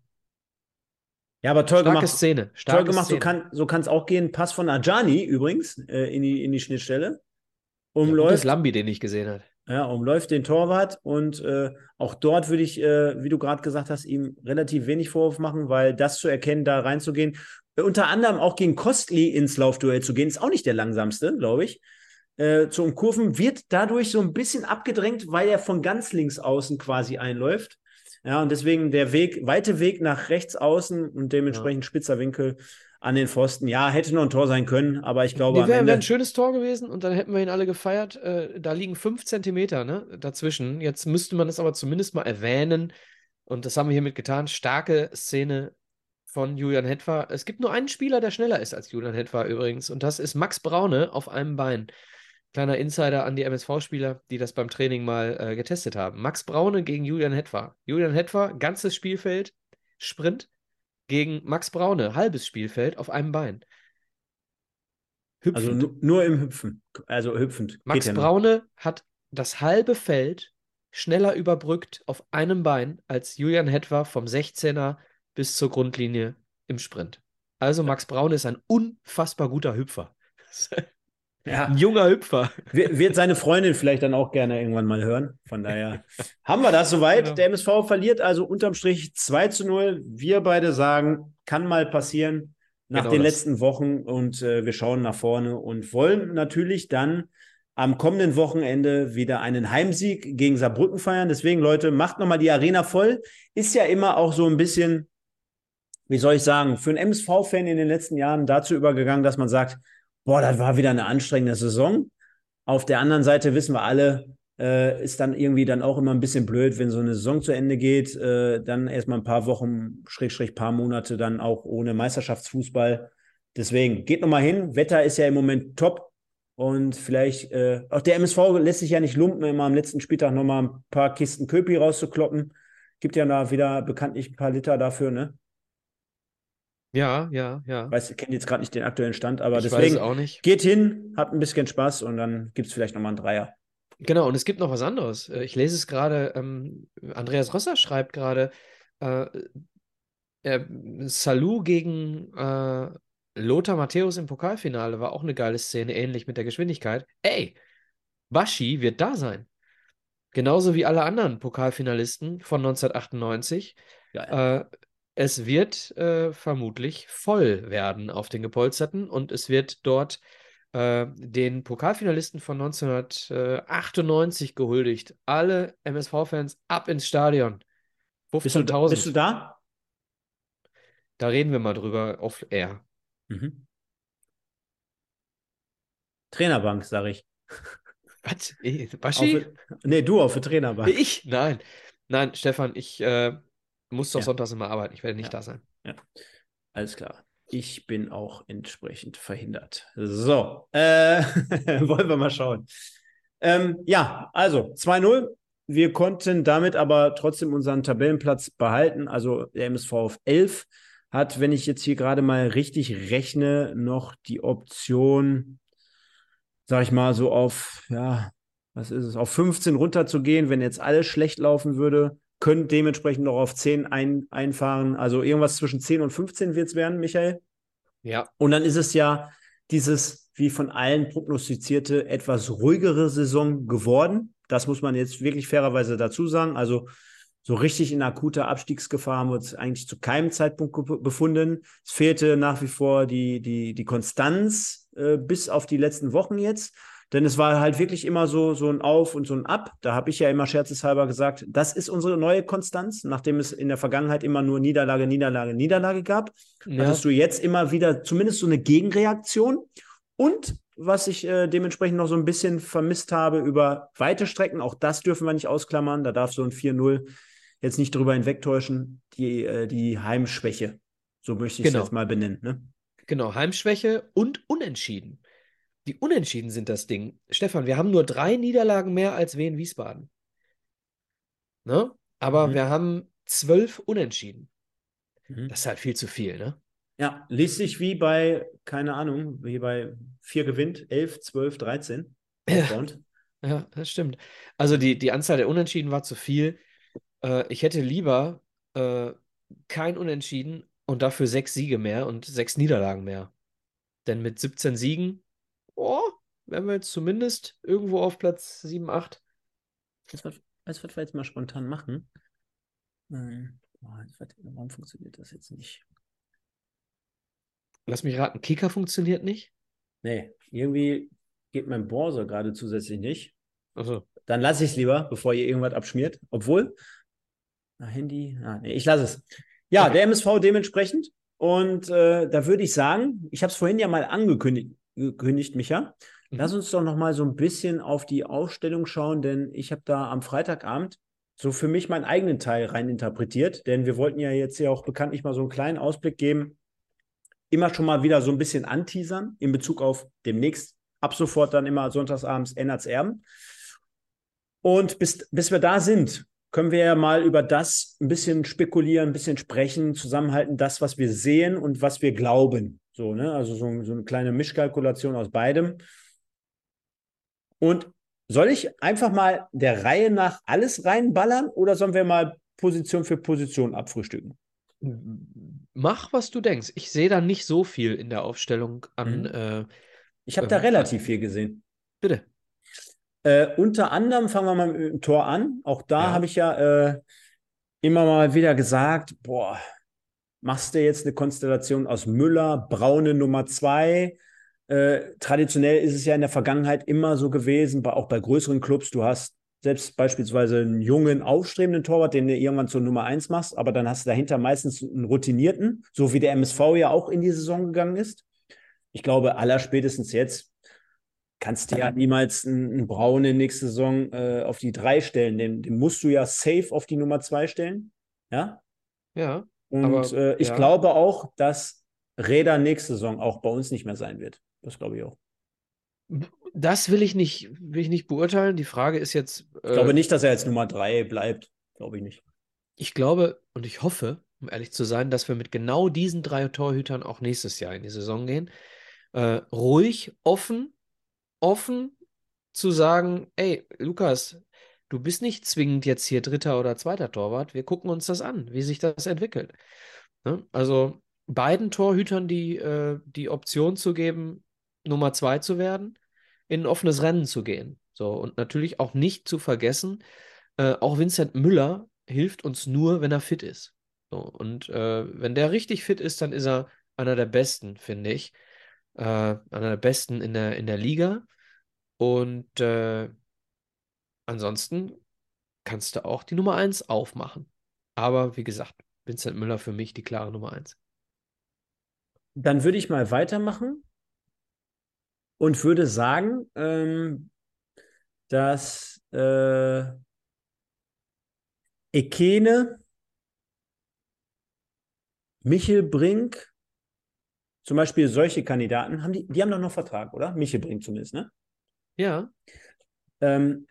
Ja, aber toll Starke gemacht. Szene. Starke toll gemacht. Szene. So kann es auch gehen. Pass von Ajani übrigens äh, in, die, in die Schnittstelle. Umläuft. Ja, das Lambi, den ich gesehen hat. Ja, umläuft den Torwart und äh, auch dort würde ich, äh, wie du gerade gesagt hast, ihm relativ wenig Vorwurf machen, weil das zu erkennen, da reinzugehen, unter anderem auch gegen Kostli ins Laufduell zu gehen, ist auch nicht der langsamste, glaube ich. Äh, zu umkurven, wird dadurch so ein bisschen abgedrängt, weil er von ganz links außen quasi einläuft. Ja, und deswegen der Weg, weite Weg nach rechts außen und dementsprechend ja. spitzer Winkel an den Pfosten. Ja, hätte noch ein Tor sein können, aber ich glaube. Nee, wäre wär ein schönes Tor gewesen und dann hätten wir ihn alle gefeiert. Äh, da liegen fünf Zentimeter ne, dazwischen. Jetzt müsste man es aber zumindest mal erwähnen. Und das haben wir hiermit getan. Starke Szene von Julian Hetfer. Es gibt nur einen Spieler, der schneller ist als Julian Hetfer übrigens. Und das ist Max Braune auf einem Bein. Kleiner Insider an die MSV-Spieler, die das beim Training mal äh, getestet haben. Max Braune gegen Julian Hetfer. Julian Hetfer, ganzes Spielfeld, Sprint gegen Max Braune, halbes Spielfeld auf einem Bein. Hüpfend. Also nur im Hüpfen, also hüpfend. Max Braune hat das halbe Feld schneller überbrückt auf einem Bein als Julian Hetwer vom 16er bis zur Grundlinie im Sprint. Also Max Braune ist ein unfassbar guter Hüpfer. Ja. Ein junger Hüpfer. Wird seine Freundin vielleicht dann auch gerne irgendwann mal hören. Von daher haben wir das soweit. Genau. Der MSV verliert also unterm Strich 2 zu 0. Wir beide sagen, kann mal passieren nach genau den das. letzten Wochen und äh, wir schauen nach vorne und wollen natürlich dann am kommenden Wochenende wieder einen Heimsieg gegen Saarbrücken feiern. Deswegen, Leute, macht nochmal die Arena voll. Ist ja immer auch so ein bisschen, wie soll ich sagen, für einen MSV-Fan in den letzten Jahren dazu übergegangen, dass man sagt, boah, das war wieder eine anstrengende Saison. Auf der anderen Seite wissen wir alle, äh, ist dann irgendwie dann auch immer ein bisschen blöd, wenn so eine Saison zu Ende geht, äh, dann erstmal ein paar Wochen, Schrägstrich paar Monate dann auch ohne Meisterschaftsfußball. Deswegen geht nochmal hin. Wetter ist ja im Moment top. Und vielleicht, äh, auch der MSV lässt sich ja nicht lumpen, immer am letzten Spieltag nochmal ein paar Kisten Köpi rauszukloppen. Gibt ja da wieder bekanntlich ein paar Liter dafür, ne? Ja, ja, ja. Weiß, ich kenne jetzt gerade nicht den aktuellen Stand, aber ich deswegen auch nicht. geht hin, habt ein bisschen Spaß und dann gibt es vielleicht nochmal einen Dreier. Genau, und es gibt noch was anderes. Äh, ich lese es gerade, ähm, Andreas Rosser schreibt gerade, äh, äh, Salou gegen äh, Lothar Matthäus im Pokalfinale war auch eine geile Szene, ähnlich mit der Geschwindigkeit. Ey, Baschi wird da sein. Genauso wie alle anderen Pokalfinalisten von 1998. Ja, äh, es wird äh, vermutlich voll werden auf den Gepolsterten und es wird dort äh, den Pokalfinalisten von 1998 gehuldigt. Alle MSV-Fans ab ins Stadion. 15.000. Bist, bist, du da? Da reden wir mal drüber auf Air. Mhm. Trainerbank, sag ich. Was? Baschi? nee, du auf der Trainerbank. Ich? Nein. Nein, Stefan, ich äh, muss doch ja. sonntags immer arbeiten. Ich werde nicht ja. da sein. Ja. Alles klar. Ich bin auch entsprechend verhindert. So, äh, wollen wir mal schauen. Ähm, ja, also 2-0. Wir konnten damit aber trotzdem unseren Tabellenplatz behalten. Also der MSV auf 11 hat, wenn ich jetzt hier gerade mal richtig rechne, noch die Option, sag ich mal, so auf, ja, was ist es, auf 15 runterzugehen, wenn jetzt alles schlecht laufen würde können dementsprechend noch auf 10 ein, einfahren. Also irgendwas zwischen 10 und 15 wird es werden, Michael. Ja. Und dann ist es ja dieses, wie von allen prognostizierte, etwas ruhigere Saison geworden. Das muss man jetzt wirklich fairerweise dazu sagen. Also so richtig in akuter Abstiegsgefahr haben wir uns eigentlich zu keinem Zeitpunkt befunden. Es fehlte nach wie vor die, die, die Konstanz äh, bis auf die letzten Wochen jetzt. Denn es war halt wirklich immer so, so ein Auf und so ein Ab. Da habe ich ja immer scherzeshalber gesagt, das ist unsere neue Konstanz, nachdem es in der Vergangenheit immer nur Niederlage, Niederlage, Niederlage gab. Ja. Hattest du jetzt immer wieder zumindest so eine Gegenreaktion. Und was ich äh, dementsprechend noch so ein bisschen vermisst habe über weite Strecken, auch das dürfen wir nicht ausklammern, da darf so ein 4-0 jetzt nicht drüber hinwegtäuschen, die, äh, die Heimschwäche. So möchte ich es genau. jetzt mal benennen. Ne? Genau, Heimschwäche und Unentschieden. Die Unentschieden sind das Ding. Stefan, wir haben nur drei Niederlagen mehr als Wien Wiesbaden. Ne? Aber mhm. wir haben zwölf Unentschieden. Mhm. Das ist halt viel zu viel, ne? Ja, liest sich wie bei, keine Ahnung, wie bei vier gewinnt, elf, zwölf, dreizehn. Ja. ja, das stimmt. Also die, die Anzahl der Unentschieden war zu viel. Äh, ich hätte lieber äh, kein Unentschieden und dafür sechs Siege mehr und sechs Niederlagen mehr. Denn mit 17 Siegen oh, wären wir jetzt zumindest irgendwo auf Platz 7, 8. Weißt du, was wir jetzt mal spontan machen? Ähm, warum funktioniert das jetzt nicht? Lass mich raten, Kicker funktioniert nicht? Nee, irgendwie geht mein Browser gerade zusätzlich nicht. Also. Dann lasse ich es lieber, bevor ihr irgendwas abschmiert. Obwohl, na, Handy, ah, nee, ich lasse es. Ja, okay. der MSV dementsprechend. Und äh, da würde ich sagen, ich habe es vorhin ja mal angekündigt, gekündigt, Micha. Mhm. Lass uns doch noch mal so ein bisschen auf die Ausstellung schauen, denn ich habe da am Freitagabend so für mich meinen eigenen Teil rein interpretiert, denn wir wollten ja jetzt ja auch bekanntlich mal so einen kleinen Ausblick geben, immer schon mal wieder so ein bisschen anteasern in Bezug auf demnächst ab sofort dann immer sonntagsabends Ennards Erben. Und bis, bis wir da sind, können wir ja mal über das ein bisschen spekulieren, ein bisschen sprechen, zusammenhalten, das, was wir sehen und was wir glauben. So, ne? Also so, so eine kleine Mischkalkulation aus beidem. Und soll ich einfach mal der Reihe nach alles reinballern oder sollen wir mal Position für Position abfrühstücken? Mach, was du denkst. Ich sehe da nicht so viel in der Aufstellung an. Mhm. Äh, ich habe äh, da relativ viel gesehen. Bitte. Äh, unter anderem fangen wir mal mit dem Tor an. Auch da ja. habe ich ja äh, immer mal wieder gesagt: Boah, machst du jetzt eine Konstellation aus Müller, Braune Nummer zwei, äh, traditionell ist es ja in der Vergangenheit immer so gewesen, auch bei größeren Clubs, du hast selbst beispielsweise einen jungen, aufstrebenden Torwart, den du irgendwann zur Nummer 1 machst, aber dann hast du dahinter meistens einen routinierten, so wie der MSV ja auch in die Saison gegangen ist. Ich glaube, allerspätestens jetzt kannst du ja niemals einen, Braune nächste Saison äh, auf die 3 stellen, den, den musst du ja safe auf die Nummer 2 stellen. Ja? Ja. Und aber, äh, ich ja. glaube auch, dass Räder nächste Saison auch bei uns nicht mehr sein wird. Das glaube ich auch. Das will ich nicht, will ich nicht beurteilen. Die Frage ist jetzt. Äh, ich glaube nicht, dass er jetzt Nummer drei bleibt. Glaube ich nicht. Ich glaube und ich hoffe, um ehrlich zu sein, dass wir mit genau diesen drei Torhütern auch nächstes Jahr in die Saison gehen. Äh, ruhig, offen, offen zu sagen, ey, Lukas, du bist nicht zwingend jetzt hier dritter oder zweiter Torwart. Wir gucken uns das an, wie sich das entwickelt. Ne? Also beiden Torhütern die, äh, die Option zu geben, Nummer zwei zu werden, in ein offenes Rennen zu gehen. So, und natürlich auch nicht zu vergessen, äh, auch Vincent Müller hilft uns nur, wenn er fit ist. So, und äh, wenn der richtig fit ist, dann ist er einer der besten, finde ich. Äh, einer der besten in der, in der Liga. Und äh, ansonsten kannst du auch die Nummer 1 aufmachen. Aber wie gesagt, Vincent Müller für mich die klare Nummer 1. Dann würde ich mal weitermachen und würde sagen, ähm, dass äh, Ekene, Michel Brink, zum Beispiel solche Kandidaten, haben die, die haben doch noch Vertrag, oder? Michel Brink zumindest, ne? Ja. Ähm,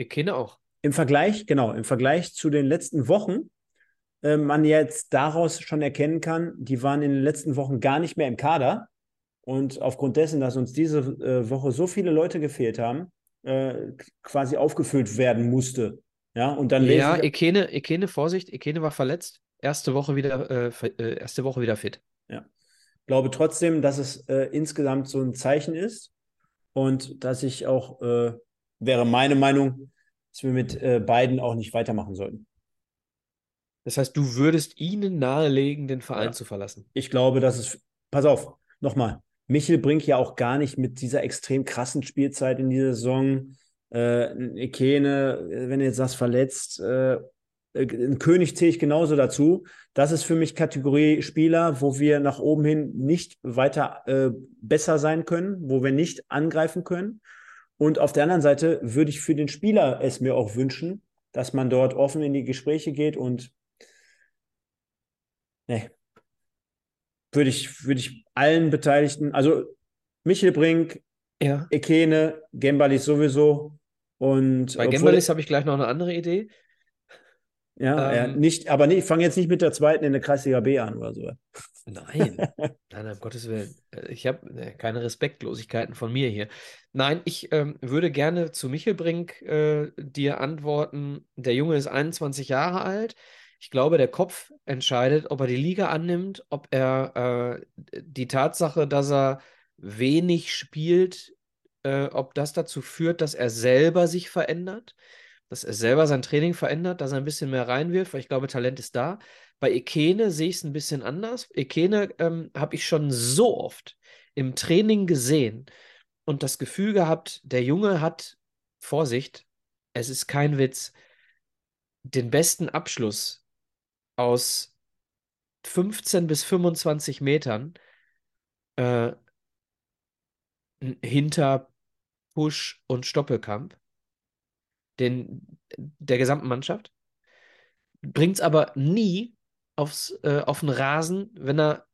Ekene auch. Im Vergleich, genau, im Vergleich zu den letzten Wochen, äh, man jetzt daraus schon erkennen kann, die waren in den letzten Wochen gar nicht mehr im Kader. Und aufgrund dessen, dass uns diese äh, Woche so viele Leute gefehlt haben, äh, quasi aufgefüllt werden musste. Ja, und dann Ja, Ekene, Ekene, Vorsicht, Ekene war verletzt. Erste Woche wieder, äh, äh, erste Woche wieder fit. Ja. Glaube trotzdem, dass es äh, insgesamt so ein Zeichen ist und dass ich auch, äh, wäre meine Meinung, dass wir mit beiden auch nicht weitermachen sollten. Das heißt, du würdest ihnen nahelegen, den Verein ja. zu verlassen. Ich glaube, dass es, pass auf, nochmal, Michel bringt ja auch gar nicht mit dieser extrem krassen Spielzeit in dieser Saison. Äh, Ekene, wenn du jetzt sagst, verletzt, äh, ein König zähle ich genauso dazu. Das ist für mich Kategorie Spieler, wo wir nach oben hin nicht weiter äh, besser sein können, wo wir nicht angreifen können. Und auf der anderen Seite würde ich für den Spieler es mir auch wünschen, dass man dort offen in die Gespräche geht und nee, würde ich, würde ich allen Beteiligten, also Michel Brink, ja. Ekene, Gembalis sowieso. Und Bei Gembalis habe ich gleich noch eine andere Idee. Ja, ähm, ja nicht, aber nee, ich fange jetzt nicht mit der zweiten in der Kreisliga B an oder so. Nein, nein, um Gottes Willen. Ich habe äh, keine Respektlosigkeiten von mir hier. Nein, ich ähm, würde gerne zu Michel Brink äh, dir antworten. Der Junge ist 21 Jahre alt. Ich glaube, der Kopf entscheidet, ob er die Liga annimmt, ob er äh, die Tatsache, dass er wenig spielt, äh, ob das dazu führt, dass er selber sich verändert. Dass er selber sein Training verändert, dass er ein bisschen mehr reinwirft, weil ich glaube, Talent ist da. Bei Ekene sehe ich es ein bisschen anders. Ekene ähm, habe ich schon so oft im Training gesehen und das Gefühl gehabt, der Junge hat, Vorsicht, es ist kein Witz, den besten Abschluss aus 15 bis 25 Metern äh, hinter Push und Stoppelkamp den, der gesamten Mannschaft. Bringt es aber nie aufs, äh, auf den Rasen, wenn er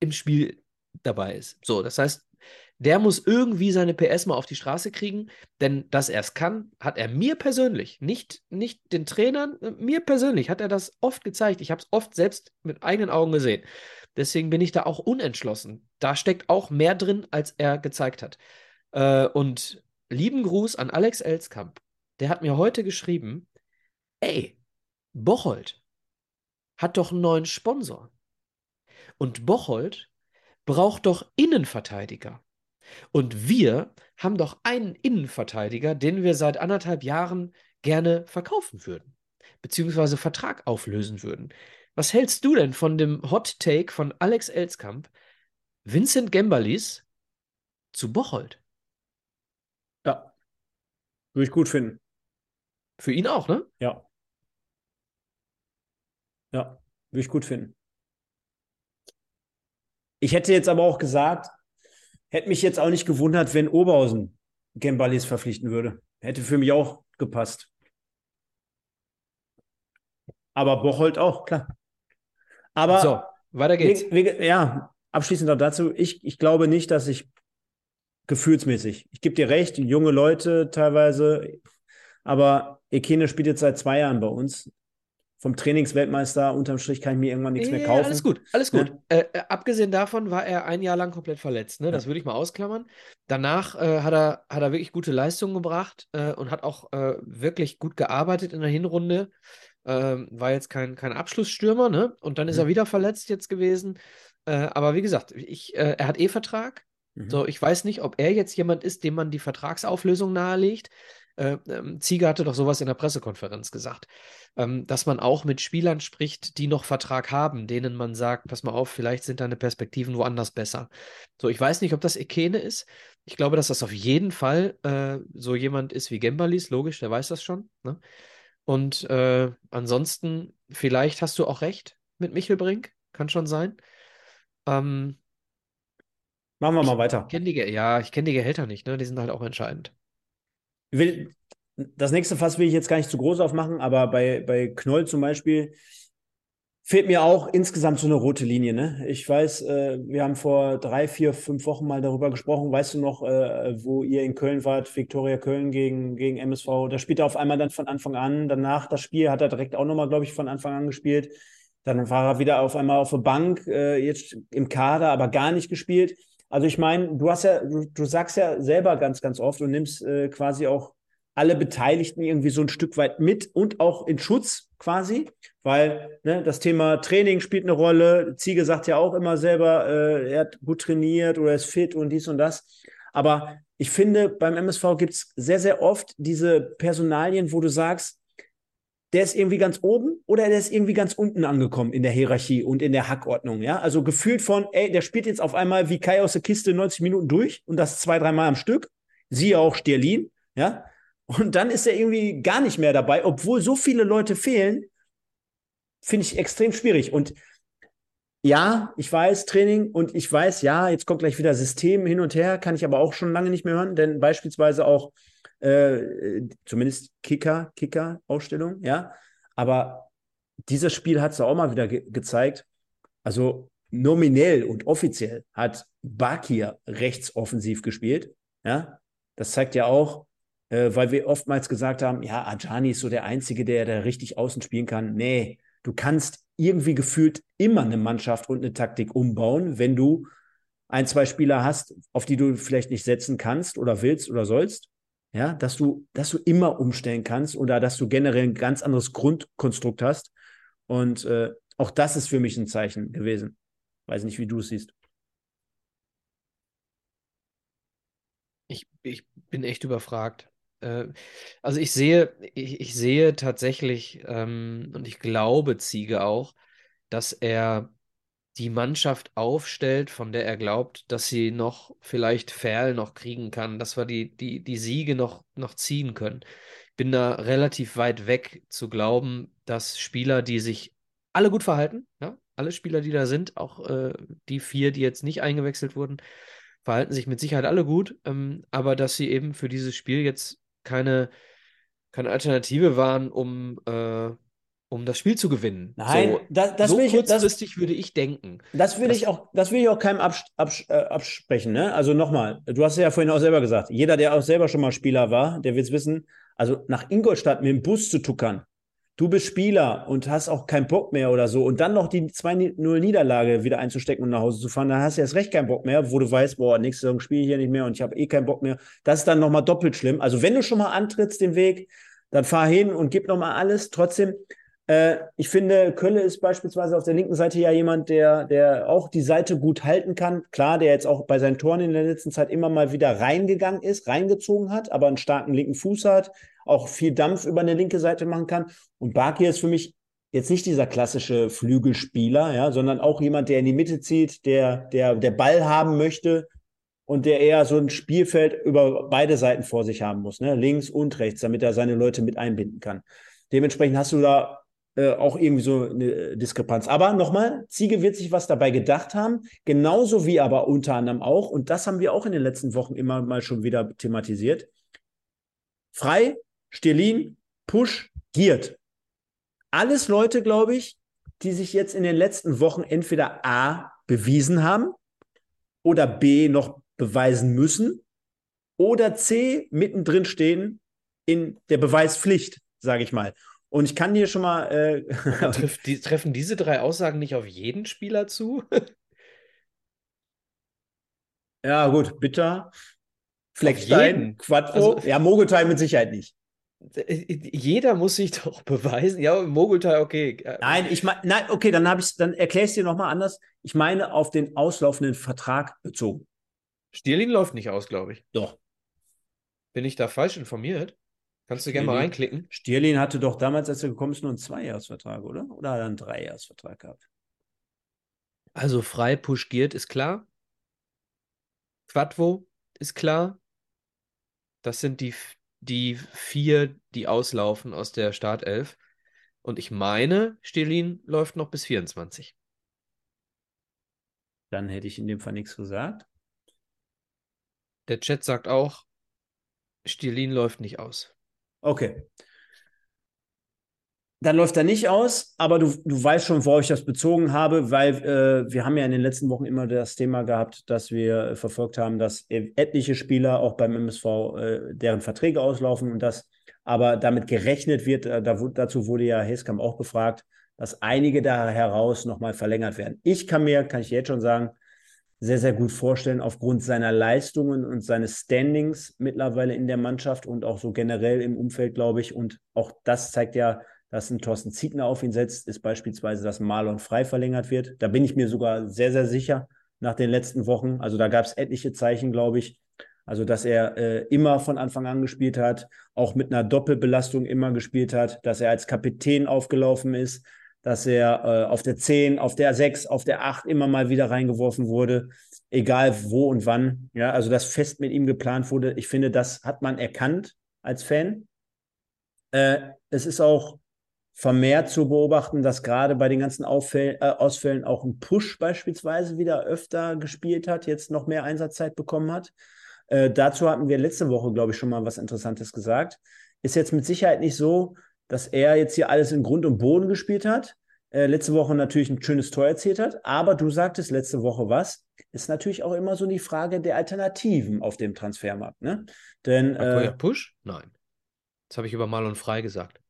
im Spiel dabei ist. So, das heißt, der muss irgendwie seine PS mal auf die Straße kriegen, denn dass er es kann, hat er mir persönlich, nicht, nicht den Trainern, mir persönlich hat er das oft gezeigt. Ich habe es oft selbst mit eigenen Augen gesehen. Deswegen bin ich da auch unentschlossen. Da steckt auch mehr drin, als er gezeigt hat. Äh, und lieben Gruß an Alex Elskamp. Der hat mir heute geschrieben, ey, Bocholt hat doch einen neuen Sponsor. Und Bocholt braucht doch Innenverteidiger. Und wir haben doch einen Innenverteidiger, den wir seit anderthalb Jahren gerne verkaufen würden, beziehungsweise Vertrag auflösen würden. Was hältst du denn von dem Hot Take von Alex Elskamp, Vincent Gembalis zu Bocholt? Ja, würde ich gut finden. Für ihn auch, ne? Ja. Ja, würde ich gut finden. Ich hätte jetzt aber auch gesagt, hätte mich jetzt auch nicht gewundert, wenn Oberhausen Gembalis verpflichten würde. Hätte für mich auch gepasst. Aber Bocholt auch, klar. Aber so, weiter geht's. Wie, wie, ja, abschließend noch dazu. Ich, ich glaube nicht, dass ich gefühlsmäßig, ich gebe dir recht, junge Leute teilweise, aber Ekene spielt jetzt seit zwei Jahren bei uns vom Trainingsweltmeister unterm Strich kann ich mir irgendwann nichts ja, mehr kaufen. Alles gut, alles gut. Ja? Äh, äh, abgesehen davon war er ein Jahr lang komplett verletzt. Ne? Das ja. würde ich mal ausklammern. Danach äh, hat, er, hat er wirklich gute Leistungen gebracht äh, und hat auch äh, wirklich gut gearbeitet in der Hinrunde. Ähm, war jetzt kein, kein Abschlussstürmer, ne? Und dann ist mhm. er wieder verletzt jetzt gewesen. Äh, aber wie gesagt, ich, er hat eh Vertrag. Mhm. So, ich weiß nicht, ob er jetzt jemand ist, dem man die Vertragsauflösung nahelegt. Äh, ähm, Ziege hatte doch sowas in der Pressekonferenz gesagt, ähm, dass man auch mit Spielern spricht, die noch Vertrag haben, denen man sagt, pass mal auf, vielleicht sind deine Perspektiven woanders besser. So, ich weiß nicht, ob das Ekene ist. Ich glaube, dass das auf jeden Fall äh, so jemand ist wie Gembalis, logisch, der weiß das schon. Ne? Und äh, ansonsten, vielleicht hast du auch recht mit Michel Brink, kann schon sein. Ähm, Machen wir mal weiter. Kenn die, ja, ich kenne die Gehälter nicht, ne? Die sind halt auch entscheidend will, das nächste Fass will ich jetzt gar nicht zu groß aufmachen, aber bei, bei Knoll zum Beispiel fehlt mir auch insgesamt so eine rote Linie. Ne? Ich weiß, äh, wir haben vor drei, vier, fünf Wochen mal darüber gesprochen. Weißt du noch, äh, wo ihr in Köln wart, Viktoria Köln gegen, gegen MSV? Da spielt er auf einmal dann von Anfang an. Danach das Spiel hat er direkt auch nochmal, glaube ich, von Anfang an gespielt. Dann war er wieder auf einmal auf der Bank, äh, jetzt im Kader, aber gar nicht gespielt. Also ich meine, du hast ja, du, du, sagst ja selber ganz, ganz oft und nimmst äh, quasi auch alle Beteiligten irgendwie so ein Stück weit mit und auch in Schutz quasi, weil ne, das Thema Training spielt eine Rolle. Ziege sagt ja auch immer selber, äh, er hat gut trainiert oder ist fit und dies und das. Aber ich finde, beim MSV gibt es sehr, sehr oft diese Personalien, wo du sagst, der ist irgendwie ganz oben oder der ist irgendwie ganz unten angekommen in der Hierarchie und in der Hackordnung, ja? Also gefühlt von, ey, der spielt jetzt auf einmal wie Kai aus der Kiste 90 Minuten durch und das zwei, dreimal am Stück. Siehe auch Sterlin, ja? Und dann ist er irgendwie gar nicht mehr dabei, obwohl so viele Leute fehlen, finde ich extrem schwierig. Und ja, ich weiß Training und ich weiß, ja, jetzt kommt gleich wieder System hin und her, kann ich aber auch schon lange nicht mehr hören, denn beispielsweise auch äh, zumindest Kicker, Kicker-Ausstellung, ja. Aber dieses Spiel hat es auch mal wieder ge gezeigt. Also nominell und offiziell hat Bakir rechtsoffensiv gespielt, ja. Das zeigt ja auch, äh, weil wir oftmals gesagt haben, ja, Ajani ist so der Einzige, der da richtig außen spielen kann. Nee, du kannst irgendwie gefühlt immer eine Mannschaft und eine Taktik umbauen, wenn du ein, zwei Spieler hast, auf die du vielleicht nicht setzen kannst oder willst oder sollst ja, dass du, dass du immer umstellen kannst oder dass du generell ein ganz anderes Grundkonstrukt hast. Und äh, auch das ist für mich ein Zeichen gewesen. Weiß nicht, wie du es siehst. Ich, ich bin echt überfragt. Äh, also ich sehe, ich, ich sehe tatsächlich, ähm, und ich glaube Ziege auch, dass er die Mannschaft aufstellt, von der er glaubt, dass sie noch vielleicht Ferl noch kriegen kann, dass wir die, die, die Siege noch, noch ziehen können. Ich bin da relativ weit weg zu glauben, dass Spieler, die sich alle gut verhalten, ja, alle Spieler, die da sind, auch äh, die vier, die jetzt nicht eingewechselt wurden, verhalten sich mit Sicherheit alle gut, ähm, aber dass sie eben für dieses Spiel jetzt keine, keine Alternative waren, um, äh, um das Spiel zu gewinnen. Nein, so, das, das so will ich, kurzfristig das, würde ich denken. Das will Das- ich auch, das will ich auch keinem abs abs äh, absprechen. Ne? Also nochmal, du hast ja vorhin auch selber gesagt, jeder, der auch selber schon mal Spieler war, der wird es wissen, also nach Ingolstadt mit dem Bus zu tuckern. Du bist Spieler und hast auch keinen Bock mehr oder so. Und dann noch die 2-0-Niederlage wieder einzustecken und nach Hause zu fahren, dann hast du erst recht keinen Bock mehr, wo du weißt, boah, nächste Saison spiele ich hier nicht mehr und ich habe eh keinen Bock mehr. Das ist dann nochmal doppelt schlimm. Also wenn du schon mal antrittst den Weg, dann fahr hin und gib nochmal alles. Trotzdem, äh, ich finde, Kölle ist beispielsweise auf der linken Seite ja jemand, der, der auch die Seite gut halten kann. Klar, der jetzt auch bei seinen Toren in der letzten Zeit immer mal wieder reingegangen ist, reingezogen hat, aber einen starken linken Fuß hat, auch viel Dampf über eine linke Seite machen kann. Und Barkir ist für mich jetzt nicht dieser klassische Flügelspieler, ja, sondern auch jemand, der in die Mitte zieht, der, der, der Ball haben möchte und der eher so ein Spielfeld über beide Seiten vor sich haben muss, ne? links und rechts, damit er seine Leute mit einbinden kann. Dementsprechend hast du da äh, auch irgendwie so eine Diskrepanz. Aber nochmal, Ziege wird sich was dabei gedacht haben, genauso wie aber unter anderem auch, und das haben wir auch in den letzten Wochen immer mal schon wieder thematisiert. Frei, Stirlin, Push, Giert. Alles Leute, glaube ich, die sich jetzt in den letzten Wochen entweder A bewiesen haben oder B noch beweisen müssen oder C mittendrin stehen in der Beweispflicht, sage ich mal. Und ich kann dir schon mal. Äh, Trifft die, treffen diese drei Aussagen nicht auf jeden Spieler zu? ja, gut, Bitter, Fleckstein, jeden. Quattro. Also- ja, Mogeltai mit Sicherheit nicht. Jeder muss sich doch beweisen. Ja, Mogultai, okay. Äh, Nein, ich meine, nein, okay, dann habe ich dann erkläre ich es dir nochmal anders. Ich meine auf den auslaufenden Vertrag bezogen. Stierlin läuft nicht aus, glaube ich. Doch. Bin ich da falsch informiert? Kannst du gerne mal reinklicken. Stierlin hatte doch damals, als er gekommen ist, nur einen Zweijahresvertrag, oder? Oder hat er einen Dreijahresvertrag gehabt? Also frei puschiert ist klar. Quadvo ist klar. Das sind die, die vier, die auslaufen aus der Startelf. Und ich meine, Stirlin läuft noch bis 24. Dann hätte ich in dem Fall nichts gesagt. Der Chat sagt auch, Stirlin läuft nicht aus. Okay. Dann läuft er nicht aus, aber du, du weißt schon, worauf ich das bezogen habe, weil äh, wir haben ja in den letzten Wochen immer das Thema gehabt, dass wir äh, verfolgt haben, dass e- etliche Spieler auch beim MSV äh, deren Verträge auslaufen und dass aber damit gerechnet wird, äh, da, dazu wurde ja Heskamp auch befragt, dass einige da heraus nochmal verlängert werden. Ich kann mir, kann ich jetzt schon sagen, sehr, sehr gut vorstellen, aufgrund seiner Leistungen und seines Standings mittlerweile in der Mannschaft und auch so generell im Umfeld, glaube ich. Und auch das zeigt ja, dass ein Thorsten Ziegner auf ihn setzt, ist beispielsweise, dass Marlon frei verlängert wird. Da bin ich mir sogar sehr, sehr sicher nach den letzten Wochen. Also da gab es etliche Zeichen, glaube ich. Also, dass er äh, immer von Anfang an gespielt hat, auch mit einer Doppelbelastung immer gespielt hat, dass er als Kapitän aufgelaufen ist, dass er äh, auf der 10, auf der 6, auf der 8 immer mal wieder reingeworfen wurde, egal wo und wann. Ja, also dass fest mit ihm geplant wurde. Ich finde, das hat man erkannt als Fan. Äh, es ist auch vermehrt zu beobachten, dass gerade bei den ganzen Auffäll äh, Ausfällen auch ein Push beispielsweise wieder öfter gespielt hat, jetzt noch mehr Einsatzzeit bekommen hat. Äh, dazu hatten wir letzte Woche, glaube ich, schon mal was Interessantes gesagt. Ist jetzt mit Sicherheit nicht so, dass er jetzt hier alles in Grund und Boden gespielt hat. Äh, letzte Woche natürlich ein schönes Tor erzielt hat, aber du sagtest letzte Woche was. Ist natürlich auch immer so die Frage der Alternativen auf dem Transfermarkt. Ne? Denn äh, Push? Nein. Das habe ich über Marlon Frei gesagt.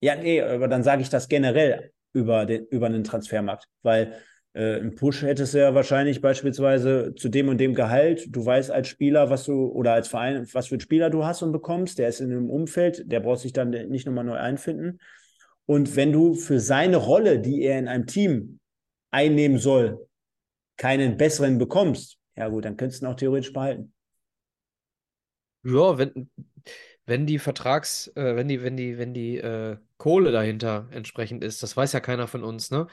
Ja, nee, aber dann sage ich das generell über den, über einen Transfermarkt, weil äh, ein Push hättest du ja wahrscheinlich beispielsweise zu dem und dem Gehalt. Du weißt als Spieler, was du oder als Verein, was für einen Spieler du hast und bekommst. Der ist in einem Umfeld, der braucht sich dann nicht nochmal neu einfinden. Und wenn du für seine Rolle, die er in einem Team einnehmen soll, keinen besseren bekommst, ja gut, dann könntest du ihn auch theoretisch behalten. Ja, wenn, wenn die Vertrags, äh, wenn die, wenn die, wenn die äh, Kohle dahinter entsprechend ist, das weiß ja keiner von uns, ne?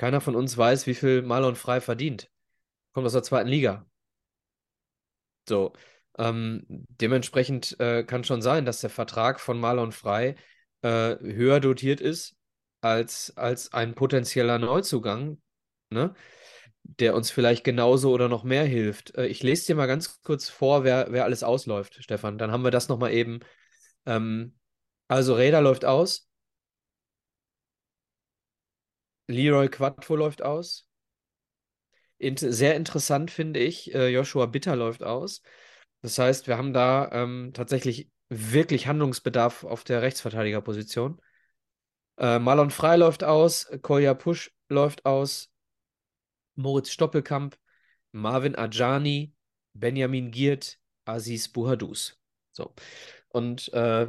Keiner von uns weiß, wie viel Marlon Frei verdient. Kommt aus der zweiten Liga. So. Ähm, dementsprechend äh, kann schon sein, dass der Vertrag von Marlon Frei äh, höher dotiert ist als, als ein potenzieller Neuzugang, ne? der uns vielleicht genauso oder noch mehr hilft. Äh, ich lese dir mal ganz kurz vor, wer, wer alles ausläuft, Stefan. Dann haben wir das nochmal eben. Ähm, also Räder läuft aus. Leroy Quattro läuft aus. Int sehr interessant finde ich, äh, Joshua Bitter läuft aus. Das heißt, wir haben da ähm, tatsächlich wirklich Handlungsbedarf auf der Rechtsverteidigerposition. Äh, Marlon Frey läuft aus, Kolja Pusch läuft aus, Moritz Stoppelkamp, Marvin Ajani, Benjamin Giert, Aziz Buhadus. So. Und äh,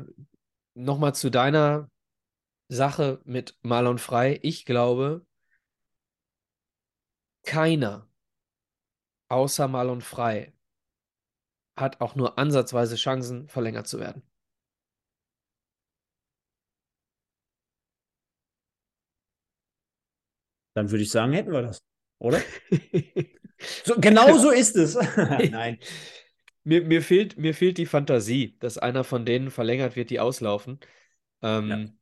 nochmal zu deiner Sache mit Marlon Frey. Ich glaube, keiner außer Marlon Frey hat auch nur ansatzweise Chancen, verlängert zu werden. Dann würde ich sagen, hätten wir das, oder? so, genau so ist es. Nein. Mir, mir, fehlt, mir fehlt die Fantasie, dass einer von denen verlängert wird, die auslaufen. Ähm, ja.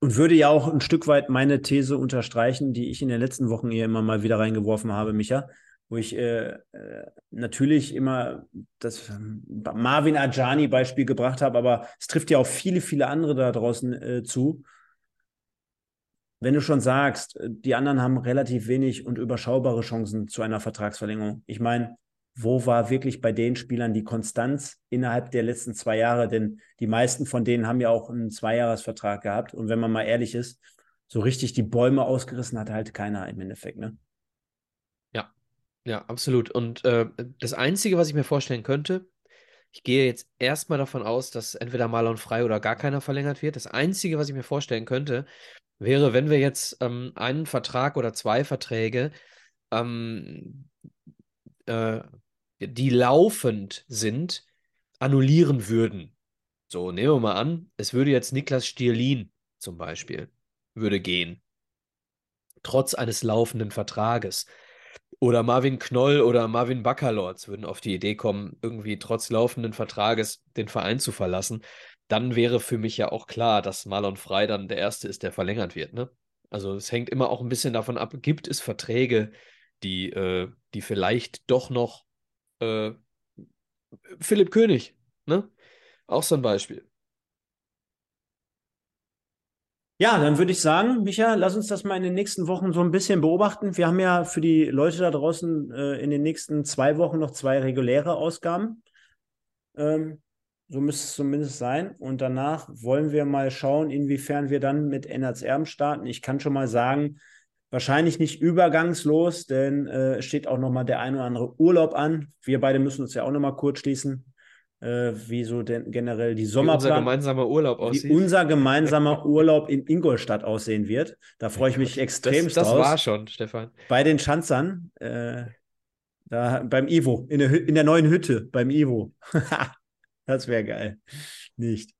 Und würde ja auch ein Stück weit meine These unterstreichen, die ich in den letzten Wochen hier immer mal wieder reingeworfen habe, Micha wo ich äh, äh, natürlich immer das ähm, Marvin Ajani Beispiel gebracht habe, aber es trifft ja auch viele, viele andere da draußen äh, zu. Wenn du schon sagst, äh, die anderen haben relativ wenig und überschaubare Chancen zu einer Vertragsverlängerung. Ich meine, wo war wirklich bei den Spielern die Konstanz innerhalb der letzten zwei Jahre? Denn die meisten von denen haben ja auch einen Zweijahresvertrag gehabt. Und wenn man mal ehrlich ist, so richtig die Bäume ausgerissen hat halt keiner im Endeffekt, ne? Ja, absolut. Und äh, das Einzige, was ich mir vorstellen könnte, ich gehe jetzt erstmal davon aus, dass entweder Marlon frei oder gar keiner verlängert wird. Das Einzige, was ich mir vorstellen könnte, wäre, wenn wir jetzt ähm, einen Vertrag oder zwei Verträge, ähm, äh, die laufend sind, annullieren würden. So, nehmen wir mal an, es würde jetzt Niklas Stierlin zum Beispiel, würde gehen. Trotz eines laufenden Vertrages. Oder Marvin Knoll oder Marvin Baccalords würden auf die Idee kommen, irgendwie trotz laufenden Vertrages den Verein zu verlassen. Dann wäre für mich ja auch klar, dass Marlon Frey dann der Erste ist, der verlängert wird. Ne? Also es hängt immer auch ein bisschen davon ab, gibt es Verträge, die, äh, die vielleicht doch noch äh, Philipp König, ne? Auch so ein Beispiel. Ja, dann würde ich sagen, Micha, lass uns das mal in den nächsten Wochen so ein bisschen beobachten. Wir haben ja für die Leute da draußen äh, in den nächsten zwei Wochen noch zwei reguläre Ausgaben. Ähm, so müsste es zumindest sein. Und danach wollen wir mal schauen, inwiefern wir dann mit Ennards Erben starten. Ich kann schon mal sagen, wahrscheinlich nicht übergangslos, denn äh, steht auch noch mal der ein oder andere Urlaub an. Wir beide müssen uns ja auch noch mal kurz schließen äh, wie so denn generell die Sommerplan. Wie unser gemeinsamer Urlaub aussieht. Wie unser gemeinsamer Urlaub in Ingolstadt aussehen wird. Da freue ich mich extrem das, das. Das war schon, Stefan. Bei den Schanzern, äh, da beim Ivo, in der, in der neuen Hütte beim Ivo. das wäre geil. Nicht.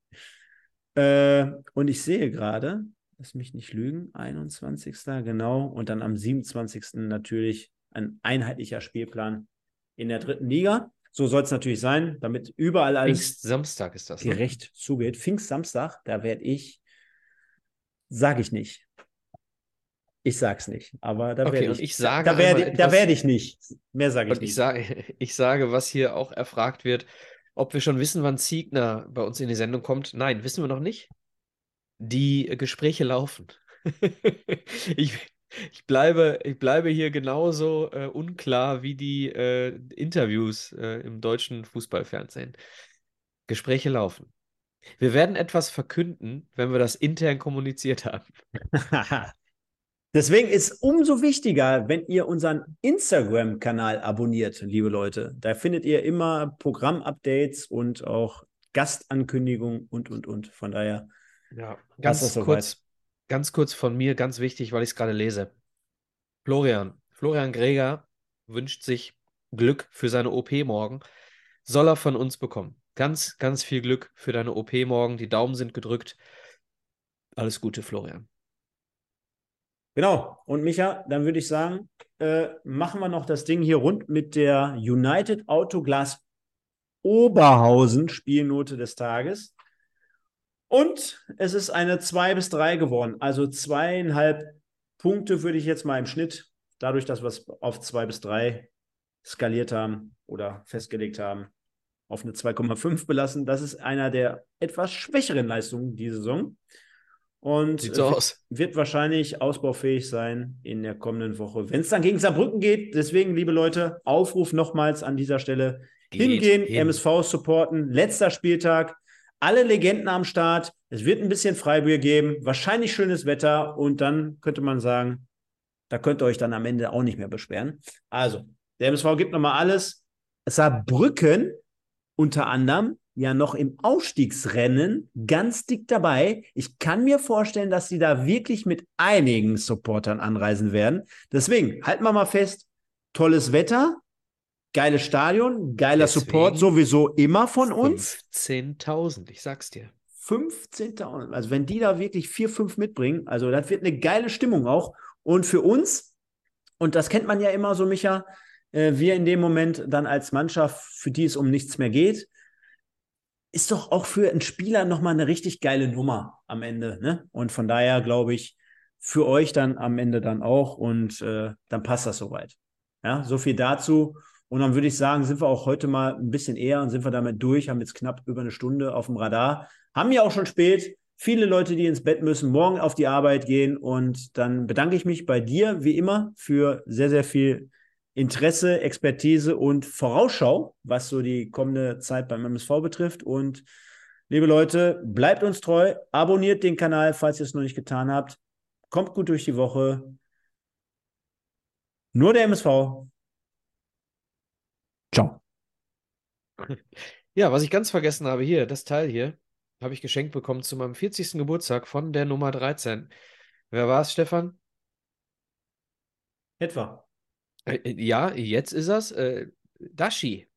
Äh, und ich sehe gerade, lass mich nicht lügen, 21. genau. Und dann am 27. natürlich ein einheitlicher Spielplan in der dritten Liga. So soll es natürlich sein, damit überall alles Pfingst-Samstag ist das, ne? gerecht zugeht. Pfingst-Samstag, da werde ich, sage ich nicht. Ich sag's nicht, aber da okay, werde ich, ich sage da, werde, da werde ich nicht. Mehr sage ich und nicht. Ich sage, ich sage, was hier auch erfragt wird, ob wir schon wissen, wann Ziegner bei uns in die Sendung kommt. Nein, wissen wir noch nicht. Die Gespräche laufen. ich, ich bleibe, ich bleibe hier genauso äh, unklar wie die äh, Interviews äh, im deutschen Fußballfernsehen. Gespräche laufen. Wir werden etwas verkünden, wenn wir das intern kommuniziert haben. Deswegen ist umso wichtiger, wenn ihr unseren Instagram-Kanal abonniert, liebe Leute. Da findet ihr immer Programmupdates und auch Gastankündigungen und, und, und. Von daher. Ja, ganz kurz, ganz kurz von mir, ganz wichtig, weil ich es gerade lese. Florian, Florian Greger wünscht sich Glück für seine OP morgen. Soll er von uns bekommen. Ganz, ganz viel Glück für deine OP morgen. Die Daumen sind gedrückt. Alles Gute, Florian. Genau. Und Micha, dann würde ich sagen, äh, machen wir noch das Ding hier rund mit der United Autoglas Oberhausen Spielnote des Tages. Und es ist eine 2 bis 3 geworden. Also zweieinhalb Punkte würde ich jetzt mal im Schnitt, dadurch, dass wir es auf 2 bis 3 skaliert haben oder festgelegt haben, auf eine 2,5 belassen. Das ist einer der etwas schwächeren Leistungen diese Saison. Und Sieht so aus. wird wahrscheinlich ausbaufähig sein in der kommenden Woche. Wenn es dann gegen Saarbrücken geht, deswegen, liebe Leute, Aufruf nochmals an dieser Stelle. Geht hingehen, hin. MSV supporten, letzter Spieltag, alle Legenden am Start. Es wird ein bisschen Freibier geben, wahrscheinlich schönes Wetter und dann könnte man sagen, da könnt ihr euch dann am Ende auch nicht mehr beschweren. Also, der MSV gibt nochmal alles. Saarbrücken unter anderem ja noch im Aufstiegsrennen ganz dick dabei. Ich kann mir vorstellen, dass sie da wirklich mit einigen Supportern anreisen werden. Deswegen halten wir mal fest, tolles Wetter, geiles Stadion, geiler Deswegen Support sowieso immer von uns. 15.000, ich sag's dir. 15.000. Also wenn die da wirklich vier, fünf mitbringen, also das wird eine geile Stimmung auch. Und für uns, und das kennt man ja immer so, Micha, äh, wir in dem Moment dann als Mannschaft, für die es um nichts mehr geht, ist doch auch für einen Spieler nochmal eine richtig geile Nummer am Ende. Ne? Und von daher glaube ich, für euch dann am Ende dann auch und äh, dann passt das soweit. Ja, so viel dazu. Und dann würde ich sagen, sind wir auch heute mal ein bisschen eher und sind wir damit durch, haben jetzt knapp über eine Stunde auf dem Radar. Haben ja auch schon spät. Viele Leute, die ins Bett müssen, morgen auf die Arbeit gehen. Und dann bedanke ich mich bei dir, wie immer, für sehr, sehr viel Interesse, Expertise und Vorausschau, was so die kommende Zeit beim MSV betrifft. Und liebe Leute, bleibt uns treu, abonniert den Kanal, falls ihr es noch nicht getan habt. Kommt gut durch die Woche. Nur der MSV. Ciao. Ja, was ich ganz vergessen habe hier, das Teil hier, habe ich geschenkt bekommen zu meinem 40. Geburtstag von der Nummer 13. Wer war es, Stefan? Etwa. Äh, äh, ja, jetzt ist das äh, Dashi.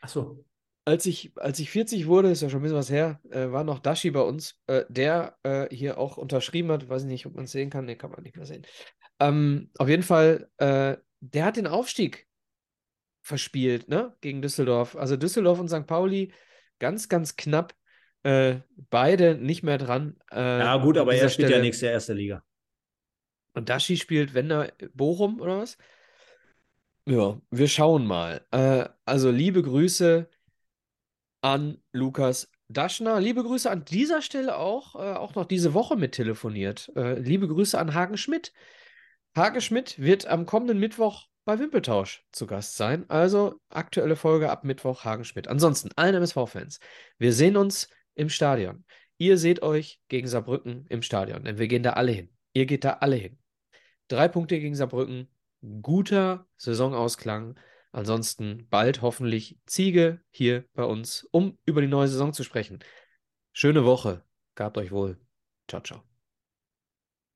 Ach so. Als ich, als ich 40 wurde, ist ja schon ein bisschen was her, äh, war noch Dashi bei uns, äh, der äh, hier auch unterschrieben hat. Weiß ich nicht, ob man es sehen kann. Ne, kann man nicht mehr sehen. Ähm, auf jeden Fall, äh, der hat den Aufstieg verspielt, ne, gegen Düsseldorf. Also Düsseldorf und St. Pauli ganz, ganz knapp. Äh, beide nicht mehr dran. Äh, ja, gut, aber er spielt Stelle. ja nächste erste Liga. Und Dashi spielt Wender Bochum oder was? Ja, wir schauen mal. Äh, also liebe Grüße an Lukas Daschner. Liebe Grüße an dieser Stelle auch, äh, auch noch diese Woche mit telefoniert. Äh, liebe Grüße an Hagen Schmidt. Hagen Schmidt wird am kommenden Mittwoch bei Wimpeltausch zu Gast sein. Also aktuelle Folge ab Mittwoch Hagen Schmidt. Ansonsten allen MSV-Fans, wir sehen uns im Stadion. Ihr seht euch gegen Saarbrücken im Stadion, denn wir gehen da alle hin. Ihr geht da alle hin. Drei Punkte gegen Saarbrücken, guter Saisonausklang. Ansonsten bald hoffentlich Ziege hier bei uns, um über die neue Saison zu sprechen. Schöne Woche. Gabt euch wohl. Ciao, ciao.